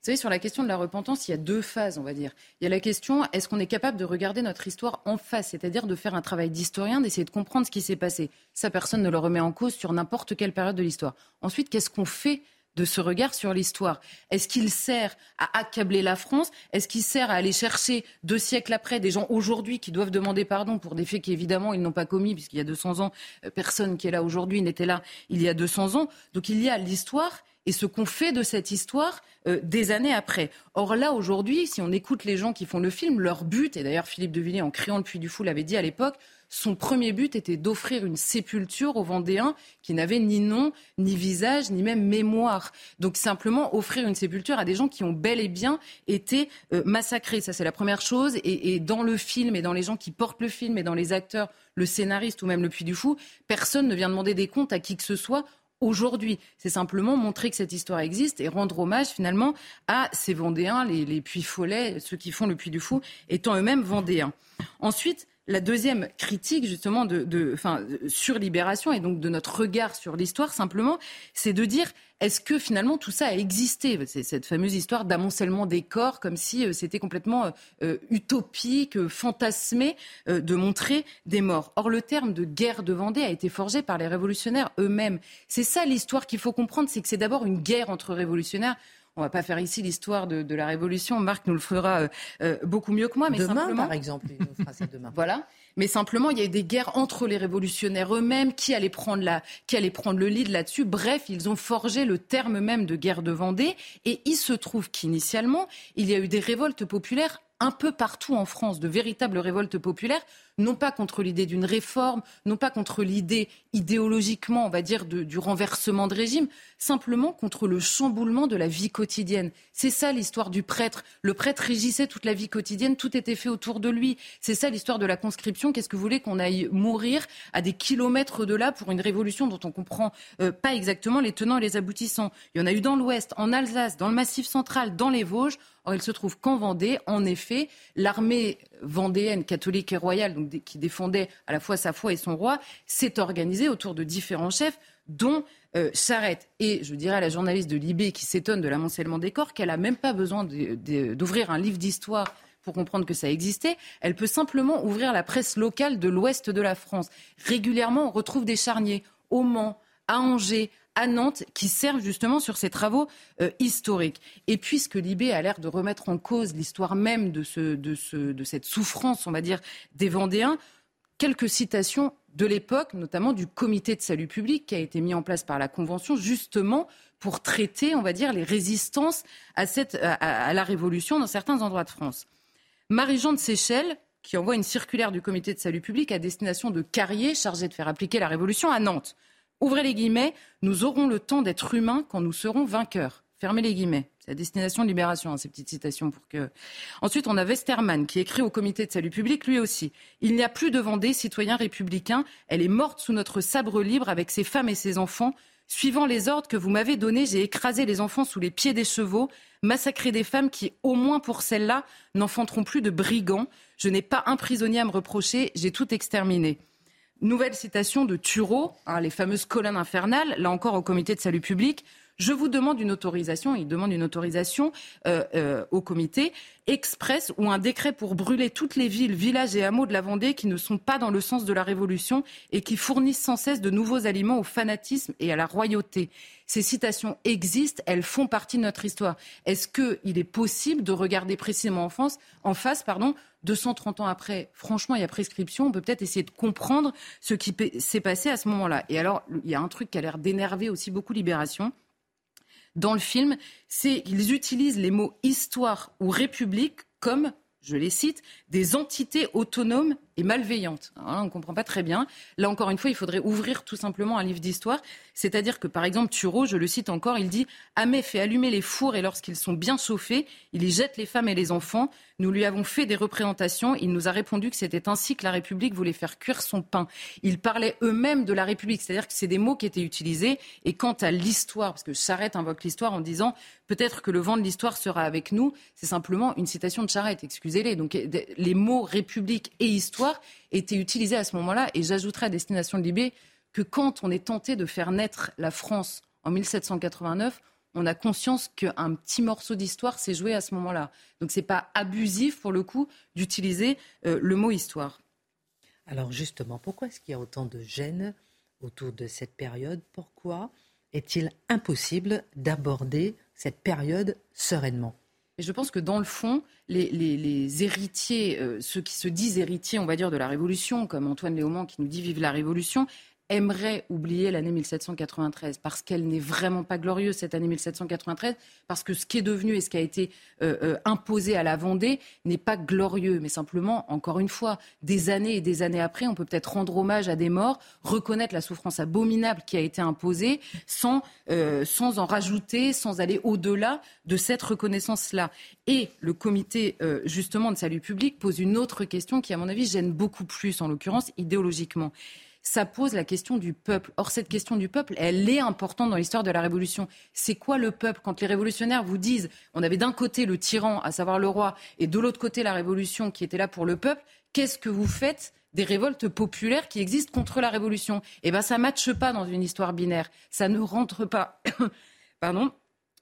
Vous savez, sur la question de la repentance, il y a deux phases, on va dire. Il y a la question, est-ce qu'on est capable de regarder notre histoire en face, c'est-à-dire de faire un travail d'historien, d'essayer de comprendre ce qui s'est passé? Ça, personne ne le remet en cause sur n'importe quelle période de l'histoire. Ensuite, qu'est-ce qu'on fait de ce regard sur l'histoire Est-ce qu'il sert à accabler la France? Est-ce qu'il sert à aller chercher deux siècles après des gens aujourd'hui qui doivent demander pardon pour des faits qu'évidemment ils n'ont pas commis, puisqu'il y a 200 ans, euh, personne qui est là aujourd'hui n'était là il y a 200 ans? Donc il y a l'histoire et ce qu'on fait de cette histoire euh, des années après. Or là, aujourd'hui, si on écoute les gens qui font le film, leur but, et d'ailleurs Philippe de Villiers en créant le Puy du Fou l'avait dit à l'époque, son premier but était d'offrir une sépulture aux Vendéens qui n'avaient ni nom, ni visage, ni même mémoire. Donc simplement offrir une sépulture à des gens qui ont bel et bien été euh, massacrés. Ça, c'est la première chose. Et, dans le film, et dans les gens qui portent le film, et dans les acteurs, le scénariste ou même le Puy du Fou, personne ne vient demander des comptes à qui que ce soit aujourd'hui. C'est simplement montrer que cette histoire existe et rendre hommage finalement à ces Vendéens, les, les Puy Follets, ceux qui font le Puy du Fou, étant eux-mêmes Vendéens. Ensuite, la deuxième critique justement de, enfin, sur Libération et donc de notre regard sur l'histoire simplement, c'est de dire est-ce que finalement tout ça a existé? C'est cette fameuse histoire d'amoncellement des corps, comme si euh, c'était complètement euh, euh, utopique, fantasmé de montrer des morts. Or, le terme de guerre de Vendée a été forgé par les révolutionnaires eux-mêmes. C'est ça l'histoire qu'il faut comprendre, c'est que c'est d'abord une guerre entre révolutionnaires. On va pas faire ici l'histoire de, la Révolution. Marc nous le fera euh, euh, beaucoup mieux que moi. Mais demain, par exemple, il nous fera ça demain. (laughs) voilà. Mais simplement, il y a eu des guerres entre les révolutionnaires eux-mêmes, qui allaient prendre la, qui allaient prendre le lead là-dessus? Bref, ils ont forgé le terme même de guerre de Vendée. Et il se trouve qu'initialement, il y a eu des révoltes populaires un peu partout en France, de véritables révoltes populaires non pas contre l'idée d'une réforme, non pas contre l'idée idéologiquement, on va dire, du renversement de régime, simplement contre le chamboulement de la vie quotidienne. C'est ça l'histoire du prêtre. Le prêtre régissait toute la vie quotidienne, tout était fait autour de lui. C'est ça l'histoire de la conscription. Qu'est-ce que vous voulez qu'on aille mourir à des kilomètres de là pour une révolution dont on comprend euh, pas exactement les tenants et les aboutissants? Il y en a eu dans l'Ouest, en Alsace, dans le Massif central, dans les Vosges. Or, il se trouve qu'en Vendée, en effet, l'armée vendéenne, catholique et royale, qui défendait à la fois sa foi et son roi, s'est organisée autour de différents chefs, dont euh, Charette. Et je dirais à la journaliste de Libé qui s'étonne de l'amoncellement des corps qu'elle n'a même pas besoin d'ouvrir un livre d'histoire pour comprendre que ça existait. Elle peut simplement ouvrir la presse locale de l'ouest de la France. Régulièrement, on retrouve des charniers au Mans, à Angers, à Nantes qui servent justement sur ces travaux euh, historiques. Et puisque Libé a l'air de remettre en cause l'histoire même de, ce, de, ce, de cette souffrance, on va dire, des Vendéens, quelques citations de l'époque, notamment du comité de salut public qui a été mis en place par la Convention, justement pour traiter, on va dire, les résistances à, la Révolution dans certains endroits de France. Marie-Jean de Seychelles, qui envoie une circulaire du comité de salut public à destination de Carrier, chargé de faire appliquer la Révolution à Nantes. Ouvrez les guillemets, nous aurons le temps d'être humains quand nous serons vainqueurs. Fermez les guillemets. C'est la destination de libération, hein, ces petites citations pour que. Ensuite, on a Westermann qui écrit au comité de salut public, lui aussi. Il n'y a plus de Vendée, citoyen républicain. Elle est morte sous notre sabre libre avec ses femmes et ses enfants. Suivant les ordres que vous m'avez donnés, j'ai écrasé les enfants sous les pieds des chevaux, massacré des femmes qui, au moins pour celles-là, n'enfanteront plus de brigands. Je n'ai pas un prisonnier à me reprocher, j'ai tout exterminé. Nouvelle citation de Thureau, hein, les fameuses colonnes infernales, là encore au comité de salut public. Je vous demande une autorisation, il demande une autorisation euh, euh, au comité express ou un décret pour brûler toutes les villes, villages et hameaux de la Vendée qui ne sont pas dans le sens de la Révolution et qui fournissent sans cesse de nouveaux aliments au fanatisme et à la royauté. Ces citations existent, elles font partie de notre histoire. Est-ce qu'il est possible de regarder précisément en, France, en face pardon, 230 ans après Franchement, il y a prescription. On peut peut-être essayer de comprendre ce qui s'est passé à ce moment-là. Et alors, il y a un truc qui a l'air d'énerver aussi beaucoup Libération dans le film, c'est qu'ils utilisent les mots histoire ou république comme je les cite, des entités autonomes et malveillantes. on ne comprend pas très bien. Là, encore une fois, il faudrait ouvrir tout simplement un livre d'histoire. C'est-à-dire que, par exemple, Thureau, je le cite encore, il dit Amé fait allumer les fours et lorsqu'ils sont bien chauffés, il y jette les femmes et les enfants. Nous lui avons fait des représentations. Il nous a répondu que c'était ainsi que la République voulait faire cuire son pain. Ils parlaient eux-mêmes de la République, c'est-à-dire que c'est des mots qui étaient utilisés. Et quant à l'histoire, parce que Charette invoque l'histoire en disant peut-être que le vent de l'histoire sera avec nous, c'est simplement une citation de Charette, excusez-les. Donc les mots République et histoire étaient utilisés à ce moment-là. Et j'ajouterai à destination de Libé que quand on est tenté de faire naître la France en 1789, on a conscience qu'un petit morceau d'histoire s'est joué à ce moment-là. Donc ce n'est pas abusif, pour le coup, d'utiliser euh, le mot histoire. Alors justement, pourquoi est-ce qu'il y a autant de gêne autour de cette période? Pourquoi est-il impossible d'aborder cette période sereinement? Et je pense que dans le fond, les, héritiers, euh, ceux qui se disent héritiers, on va dire, de la Révolution, comme Antoine Léaumont qui nous dit Vive la Révolution, aimerait oublier l'année 1793 parce qu'elle n'est vraiment pas glorieuse cette année 1793 parce que ce qui est devenu et ce qui a été euh, euh, imposé à la Vendée n'est pas glorieux mais simplement encore une fois des années et des années après on peut peut-être rendre hommage à des morts reconnaître la souffrance abominable qui a été imposée sans euh, sans en rajouter sans aller au-delà de cette reconnaissance là et le comité justement de salut public pose une autre question qui à mon avis gêne beaucoup plus en l'occurrence idéologiquement ça pose la question du peuple. Or, cette question du peuple, elle est importante dans l'histoire de la Révolution. C'est quoi le peuple Quand les révolutionnaires vous disent, on avait d'un côté le tyran, à savoir le roi, et de l'autre côté la Révolution qui était là pour le peuple, qu'est-ce que vous faites des révoltes populaires qui existent contre la Révolution? Eh bien, ça ne matche pas dans une histoire binaire. Ça ne rentre pas. (coughs) Pardon.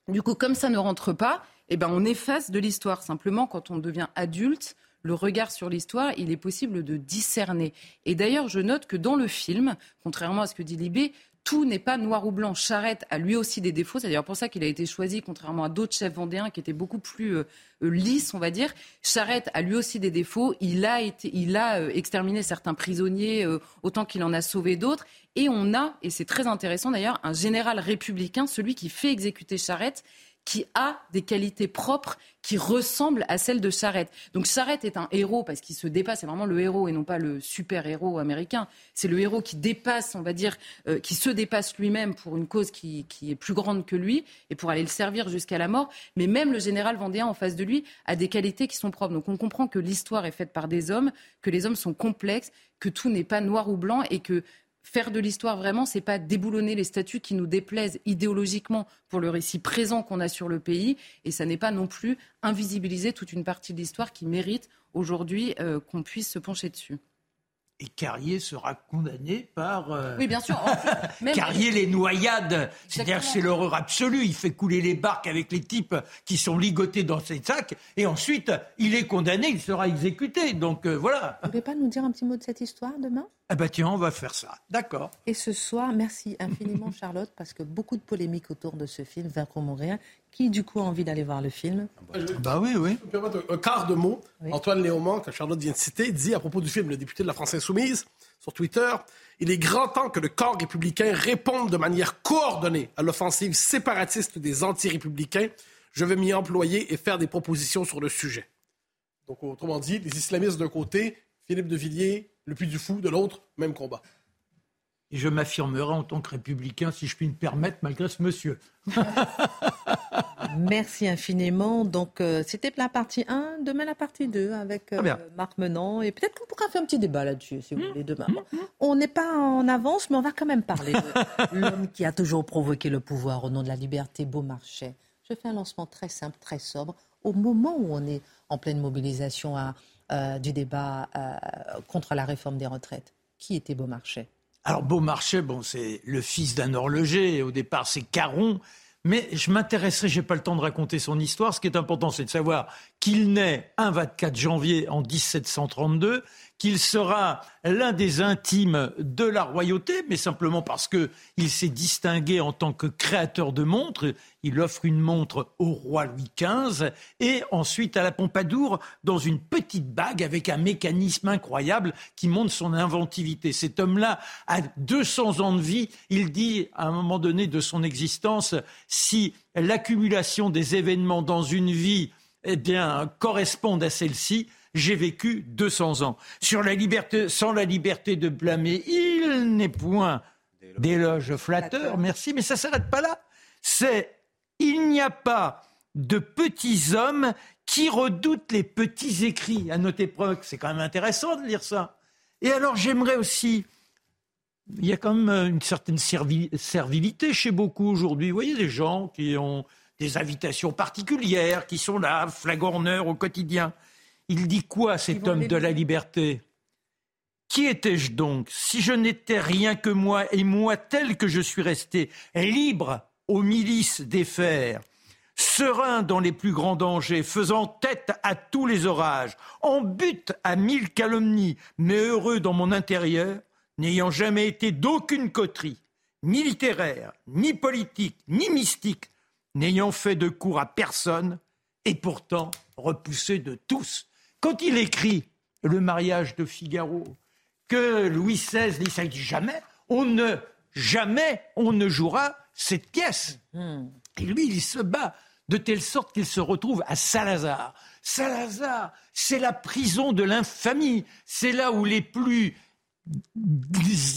Du coup, comme ça ne rentre pas, eh ben, on efface de l'histoire. Simplement, quand on devient adulte, le regard sur l'histoire, il est possible de discerner. Et d'ailleurs, je note que dans le film, contrairement à ce que dit Libé, tout n'est pas noir ou blanc. Charette a lui aussi des défauts. C'est d'ailleurs pour ça qu'il a été choisi, contrairement à d'autres chefs vendéens qui étaient beaucoup plus euh, euh, lisses, on va dire. Charette a lui aussi des défauts. Il a, été, il a euh, exterminé certains prisonniers autant qu'il en a sauvé d'autres. Et on a, et c'est très intéressant d'ailleurs, un général républicain, celui qui fait exécuter Charette, qui a des qualités propres qui ressemblent à celles de Charette. Donc Charette est un héros parce qu'il se dépasse, c'est vraiment le héros et non pas le super-héros américain. C'est le héros qui dépasse, on va dire, euh, qui se dépasse lui-même pour une cause qui, qui, est plus grande que lui et pour aller le servir jusqu'à la mort. Mais même le général vendéen en face de lui a des qualités qui sont propres. Donc on comprend que l'histoire est faite par des hommes, que les hommes sont complexes, que tout n'est pas noir ou blanc et que faire de l'histoire vraiment, c'est pas déboulonner les statuts qui nous déplaisent idéologiquement pour le récit présent qu'on a sur le pays, et ça n'est pas non plus invisibiliser toute une partie de l'histoire qui mérite aujourd'hui euh, qu'on puisse se pencher dessus. Et Carrier sera condamné par. Euh, oui, bien sûr. (laughs) Carrier, les noyades. C'est-à-dire que c'est l'horreur absolue. Il fait couler les barques avec les types qui sont ligotés dans ses sacs. Et ensuite, il est condamné, il sera exécuté. Donc euh, voilà. Vous ne pouvez pas nous dire un petit mot de cette histoire demain? Ah bah tiens, on va faire ça. D'accord. Et ce soir, merci infiniment (laughs) Charlotte, parce que beaucoup de polémiques autour de ce film, Vaincre mourir. Qui du coup a envie d'aller voir le film? Bah oui, oui. Je me un quart de mot. Antoine Léaumont, que Charlotte vient de citer, dit à propos du film Le député de la France Insoumise sur Twitter, il est grand temps que le corps républicain réponde de manière coordonnée à l'offensive séparatiste des anti-républicains. Je vais m'y employer et faire des propositions sur le sujet. Donc, autrement dit, les islamistes d'un côté, Philippe de Villiers, le Puy du Fou de l'autre, même combat. Et je m'affirmerai en tant que républicain, si je puis me permettre, malgré ce monsieur. (laughs) Merci infiniment. Donc, euh, c'était la partie 1, demain la partie 2 avec euh, Marc Menant. Et peut-être qu'on pourra faire un petit débat là-dessus, si vous mmh. voulez, demain. Mmh. On n'est pas en avance, mais on va quand même parler de (laughs) l'homme qui a toujours provoqué le pouvoir au nom de la liberté, Beaumarchais. Je fais un lancement très simple, très sobre. Au moment où on est en pleine mobilisation à, euh, du débat contre la réforme des retraites, qui était Beaumarchais? Alors Beaumarchais, bon, c'est le fils d'un horloger. Au départ, c'est Caron. Mais je m'intéresserai, j'ai pas le temps de raconter son histoire. Ce qui est important, c'est de savoir qu'il naît un 24 janvier en 1732 qu'il sera l'un des intimes de la royauté, mais simplement parce qu'il s'est distingué en tant que créateur de montres. Il offre une montre au roi Louis XV et ensuite à la Pompadour dans une petite bague avec un mécanisme incroyable qui montre son inventivité. Cet homme-là a 200 ans de vie. Il dit à un moment donné de son existence, si l'accumulation des événements dans une vie eh bien, correspondent à celle-ci, j'ai vécu 200 ans. Sur la liberté, sans la liberté de blâmer, il n'est point d'éloge flatteur, merci, mais ça ne s'arrête pas là. C'est, il n'y a pas de petits hommes qui redoutent les petits écrits. À notre époque, c'est quand même intéressant de lire ça. Et alors, j'aimerais aussi, il y a quand même une certaine servilité chez beaucoup aujourd'hui. Vous voyez, des gens qui ont des invitations particulières, qui sont là, flagorneurs au quotidien. Il dit quoi, cet homme de la liberté? Qui étais-je donc? Si je n'étais rien que moi, et moi tel que je suis resté, libre aux milices des fers, serein dans les plus grands dangers, faisant tête à tous les orages, en but à mille calomnies, mais heureux dans mon intérieur, n'ayant jamais été d'aucune coterie, ni littéraire, ni politique, ni mystique, n'ayant fait de cours à personne, et pourtant repoussé de tous, quand il écrit le mariage de Figaro, que Louis XVI dit, ça dit jamais, on ne, jamais on ne jouera cette pièce. Hmm. Et lui, il se bat de telle sorte qu'il se retrouve à Salazar. Salazar, c'est la prison de l'infamie. C'est là où les plus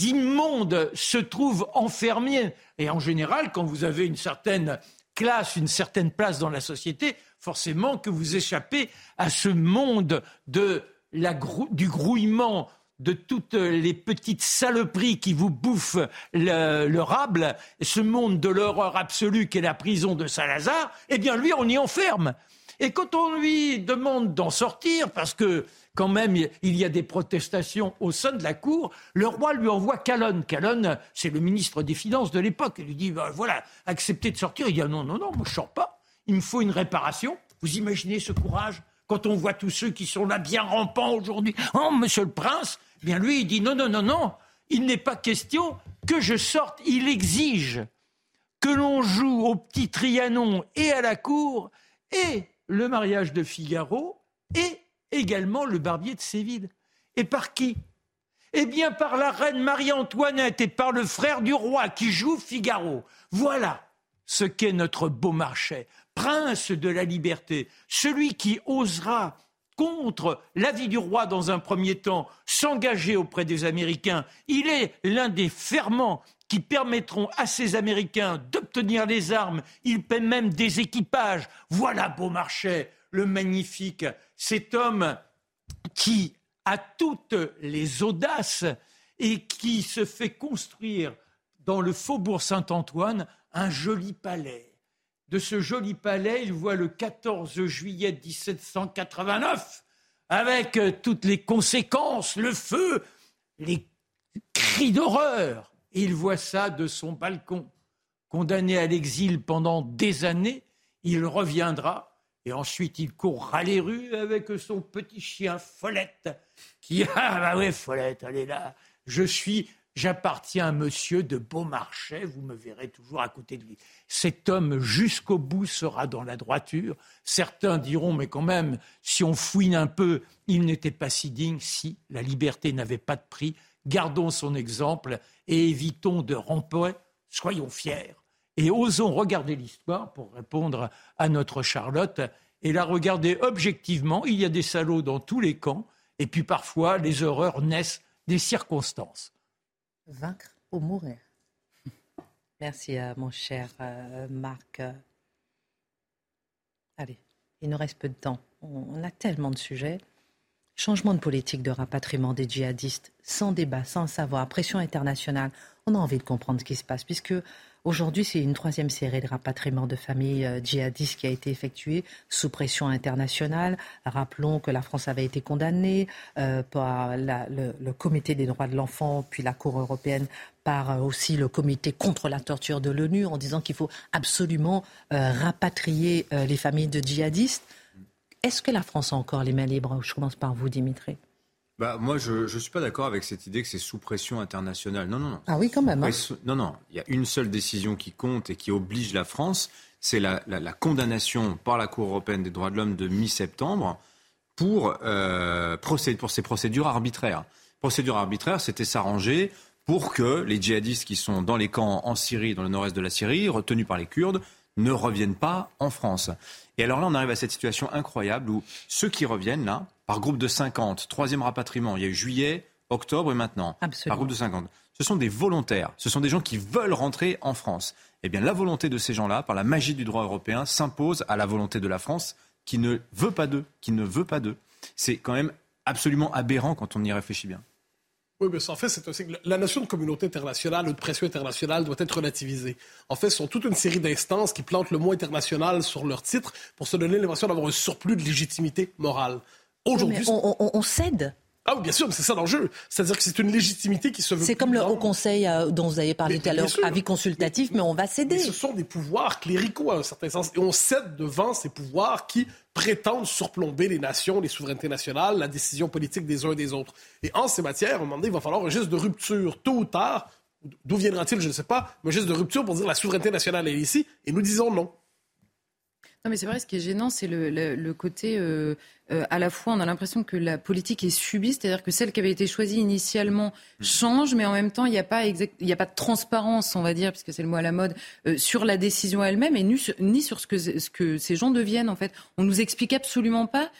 immondes se trouvent enfermés. Et en général, quand vous avez une certaine une certaine place dans la société, forcément que vous échappez à ce monde de la du grouillement de toutes les petites saloperies qui vous bouffent le, le rable, ce monde de l'horreur absolue qu'est la prison de Salazar, eh bien lui, on y enferme. Et quand on lui demande d'en sortir, parce que quand même il y a des protestations au sein de la cour, le roi lui envoie Calonne. Calonne, c'est le ministre des Finances de l'époque. Il lui dit, ben, voilà, acceptez de sortir. Il dit, ah non, non, non, moi je sors pas il me faut une réparation. Vous imaginez ce courage quand on voit tous ceux qui sont là bien rampants aujourd'hui Oh, monsieur le prince eh Bien lui, il dit non, non, non, non, il n'est pas question que je sorte. Il exige que l'on joue au petit Trianon et à la cour et le mariage de Figaro et également le barbier de Séville. Et par qui? Eh bien par la reine Marie-Antoinette et par le frère du roi qui joue Figaro. Voilà ce qu'est notre beau marché prince de la liberté, celui qui osera contre l'avis du roi dans un premier temps, s'engager auprès des Américains, il est l'un des ferments qui permettront à ces Américains d'obtenir les armes. Il paie même des équipages. Voilà Beaumarchais, le magnifique, cet homme qui a toutes les audaces et qui se fait construire dans le faubourg Saint-Antoine un joli palais de ce joli palais, il voit le 14 juillet 1789, avec toutes les conséquences, le feu, les cris d'horreur. il voit ça de son balcon. Condamné à l'exil pendant des années, il reviendra et ensuite il courra les rues avec son petit chien Follette, qui, ah bah ouais, Follette, elle est là, je suis J'appartiens à monsieur de Beaumarchais, vous me verrez toujours à côté de lui. Cet homme, jusqu'au bout, sera dans la droiture. Certains diront, mais quand même, si on fouine un peu, il n'était pas si digne. Si la liberté n'avait pas de prix, gardons son exemple et évitons de ramper. Soyons fiers et osons regarder l'histoire pour répondre à notre Charlotte et la regarder objectivement. Il y a des salauds dans tous les camps et puis parfois les horreurs naissent des circonstances vaincre ou mourir. (laughs) Merci à mon cher euh, Marc. Allez, il nous reste peu de temps. On a tellement de sujets. Changement de politique de rapatriement des djihadistes, sans débat, sans savoir, pression internationale. On a envie de comprendre ce qui se passe, puisque Aujourd'hui, c'est une troisième série de rapatriement de familles euh, djihadistes qui a été effectuée sous pression internationale. Rappelons que la France avait été condamnée euh, par le, Comité des droits de l'enfant, puis la Cour européenne, par euh, aussi le Comité contre la torture de l'ONU, en disant qu'il faut absolument rapatrier les familles de djihadistes. Est-ce que la France a encore les mains libres? Je commence par vous, Dimitri. Bah, moi, je ne suis pas d'accord avec cette idée que c'est sous pression internationale. Non, non, non. Ah oui, quand même. Hein. Non, non. Il y a une seule décision qui compte et qui oblige la France. C'est la, condamnation par la Cour européenne des droits de l'homme de mi-septembre pour, euh, pour ces procédures arbitraires. Procédures arbitraires, c'était s'arranger pour que les djihadistes qui sont dans les camps en Syrie, dans le nord-est de la Syrie, retenus par les Kurdes, ne reviennent pas en France. Et alors là, on arrive à cette situation incroyable où ceux qui reviennent là, par groupe de 50. Troisième rapatriement, il y a eu juillet, octobre et maintenant. Par groupe de 50. Ce sont des volontaires, ce sont des gens qui veulent rentrer en France. Eh bien, la volonté de ces gens-là, par la magie du droit européen, s'impose à la volonté de la France qui ne veut pas d'eux, qui ne veut pas d'eux. C'est quand même absolument aberrant quand on y réfléchit bien. Oui, mais en fait, c'est aussi que la notion de communauté internationale ou de pression internationale doit être relativisée. En fait, ce sont toute une série d'instances qui plantent le mot international sur leur titre pour se donner l'impression d'avoir un surplus de légitimité morale. Aujourd'hui. on, cède. Ah oui, bien sûr, mais c'est ça l'enjeu. C'est-à-dire que c'est une légitimité qui se veut. C'est comme le Haut Conseil euh, dont vous avez parlé tout à l'heure, avis consultatif, mais on va céder. ce sont des pouvoirs cléricaux à un certain sens. Et on cède devant ces pouvoirs qui prétendent surplomber les nations, les souverainetés nationales, la décision politique des uns et des autres. Et en ces matières, à un moment donné, il va falloir un geste de rupture, tôt ou tard. D'où viendra-t-il, je ne sais pas, mais un geste de rupture pour dire la souveraineté nationale est ici, et nous disons non. Non, mais c'est vrai, ce qui est gênant, c'est le, côté, euh, euh, à la fois, on a l'impression que la politique est subie, c'est-à-dire que celle qui avait été choisie initialement change, mais en même temps, il n'y a, pas il a pas de transparence, on va dire, puisque c'est le mot à la mode, euh, sur la décision elle-même et ni, sur ce que, ce que ces gens deviennent, en fait. On nous explique absolument pas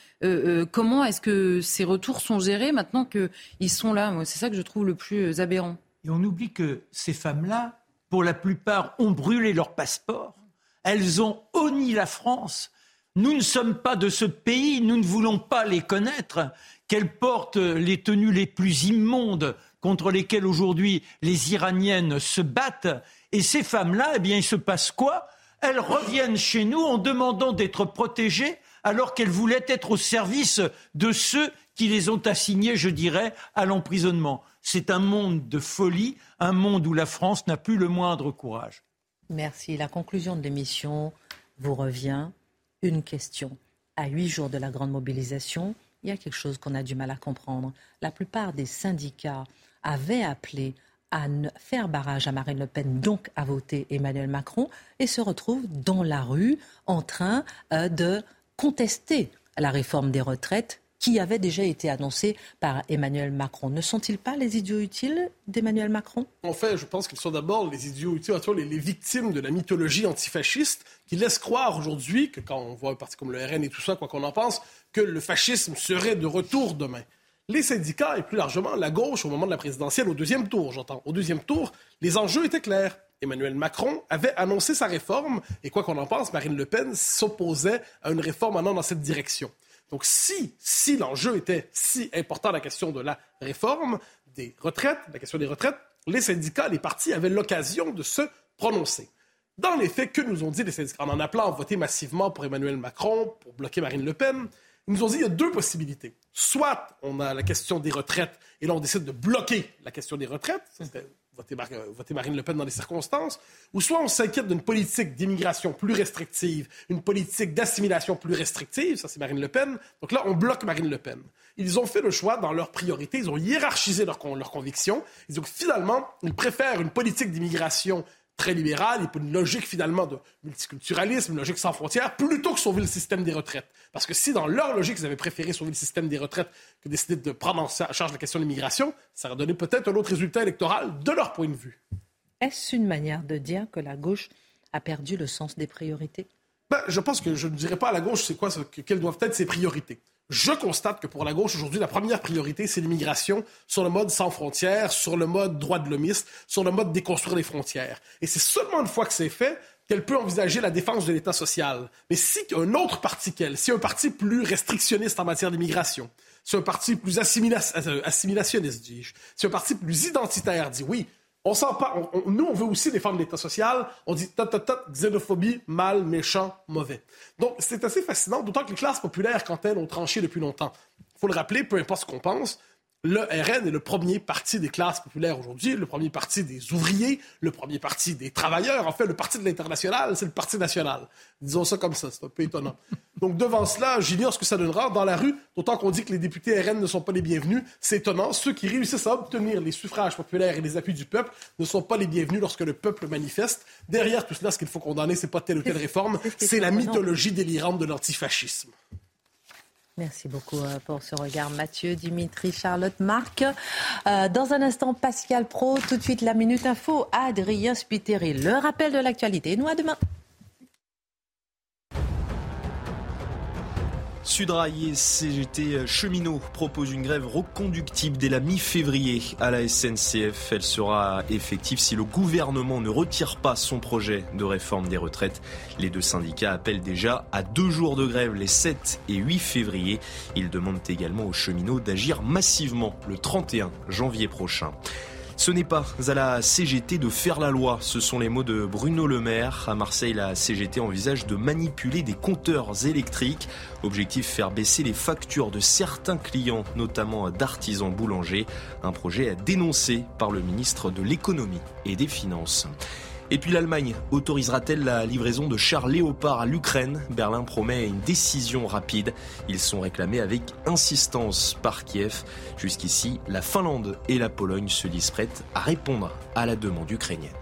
comment est-ce que ces retours sont gérés maintenant qu'ils sont là. C'est ça que je trouve le plus aberrant. Et on oublie que ces femmes-là, pour la plupart, ont brûlé leur passeport elles ont honni la France. Nous ne sommes pas de ce pays, nous ne voulons pas les connaître, qu'elles portent les tenues les plus immondes contre lesquelles aujourd'hui les Iraniennes se battent. Et ces femmes-là, eh bien, il se passe quoi? Elles reviennent chez nous en demandant d'être protégées alors qu'elles voulaient être au service de ceux qui les ont assignées, je dirais, à l'emprisonnement. C'est un monde de folie, un monde où la France n'a plus le moindre courage. Merci. La conclusion de l'émission vous revient. Une question. À huit jours de la grande mobilisation, il y a quelque chose qu'on a du mal à comprendre. La plupart des syndicats avaient appelé à faire barrage à Marine Le Pen, donc à voter Emmanuel Macron, et se retrouvent dans la rue en train euh, de contester la réforme des retraites qui avait déjà été annoncé par Emmanuel Macron. Ne sont-ils pas les idiots utiles d'Emmanuel Macron? En fait, je pense qu'ils sont d'abord les idiots utiles, les, les victimes de la mythologie antifasciste qui laissent croire aujourd'hui que quand on voit un parti comme le RN et tout ça, quoi qu'on en pense, que le fascisme serait de retour demain. Les syndicats et plus largement la gauche au moment de la présidentielle, au deuxième tour, j'entends. Au deuxième tour, les enjeux étaient clairs. Emmanuel Macron avait annoncé sa réforme et quoi qu'on en pense, Marine Le Pen s'opposait à une réforme allant dans cette direction. Donc si, si l'enjeu était si important, la question de la réforme des retraites, la question des retraites, les syndicats, les partis avaient l'occasion de se prononcer. Dans les faits, que nous ont dit les syndicats? En appelant à voter massivement pour Emmanuel Macron, pour bloquer Marine Le Pen Ils nous ont dit qu'il y a deux possibilités. Soit on a la question des retraites et là on décide de bloquer la question des retraites, c'est voter, Marine Le Pen dans les circonstances, ou soit on s'inquiète d'une politique d'immigration plus restrictive, une politique d'assimilation plus restrictive, ça c'est Marine Le Pen. Donc là, on bloque Marine Le Pen. Ils ont fait le choix dans leurs priorités, ils ont hiérarchisé leurs convictions. Ils ont finalement, ils préfèrent une politique d'immigration très libérale, et une logique finalement de multiculturalisme, une logique sans frontières, plutôt que sauver le système des retraites. Parce que si dans leur logique, ils avaient préféré sauver le système des retraites que décider de prendre en charge la question de l'immigration, ça aurait donné peut-être un autre résultat électoral de leur point de vue. Est-ce une manière de dire que la gauche a perdu le sens des priorités? Ben, Je pense que je ne dirais pas à la gauche c'est quoi, quelles doivent être ses priorités. Je constate que pour la gauche, aujourd'hui, la première priorité, c'est l'immigration sur le mode sans frontières, sur le mode droit de l'homiste, sur le mode déconstruire les frontières. Et c'est seulement une fois que c'est fait qu'elle peut envisager la défense de l'État social. Mais si un autre parti qu'elle, si un parti plus restrictionniste en matière d'immigration, si un parti plus euh, assimilationniste, dis-je, si un parti plus identitaire dit oui, on sent pas. nous, on veut aussi défendre l'État social. On dit tot, tot, xénophobie, mal, méchant, mauvais. Donc, c'est assez fascinant, d'autant que les classes populaires, quand elles ont tranché depuis longtemps, il faut le rappeler, peu importe ce qu'on pense, le RN est le premier parti des classes populaires aujourd'hui, le premier parti des ouvriers, le premier parti des travailleurs. En fait, le parti de l'international, c'est le parti national. Disons ça comme ça, c'est un peu étonnant. Donc devant cela, j'ignore ce que ça donnera dans la rue, d'autant qu'on dit que les députés RN ne sont pas les bienvenus. C'est étonnant. Ceux qui réussissent à obtenir les suffrages populaires et les appuis du peuple ne sont pas les bienvenus lorsque le peuple manifeste. Derrière tout cela, ce qu'il faut condamner, c'est pas telle ou telle réforme, c'est la mythologie délirante de l'antifascisme. Merci beaucoup euh, pour ce regard, Mathieu, Dimitri, Charlotte, Marc. Euh, dans un instant, Pascal Pro, tout de suite la Minute Info, Adrien Spiteri. Le rappel de l'actualité. Nous, à demain. Sudrail et CGT cheminots proposent une grève reconductible dès la mi-février à la SNCF. Elle sera effective si le gouvernement ne retire pas son projet de réforme des retraites. Les deux syndicats appellent déjà à deux jours de grève les 7 et 8 février. Ils demandent également aux cheminots d'agir massivement le 31 janvier prochain. Ce n'est pas à la CGT de faire la loi, ce sont les mots de Bruno Le Maire. À Marseille, la CGT envisage de manipuler des compteurs électriques. Objectif faire baisser les factures de certains clients, notamment d'artisans boulangers. Un projet dénoncé par le ministre de l'économie et des finances. Et puis l'Allemagne autorisera-t-elle la livraison de chars léopards à l'Ukraine? Berlin promet une décision rapide. Ils sont réclamés avec insistance par Kiev. Jusqu'ici, la Finlande et la Pologne se disent prêtes à répondre à la demande ukrainienne.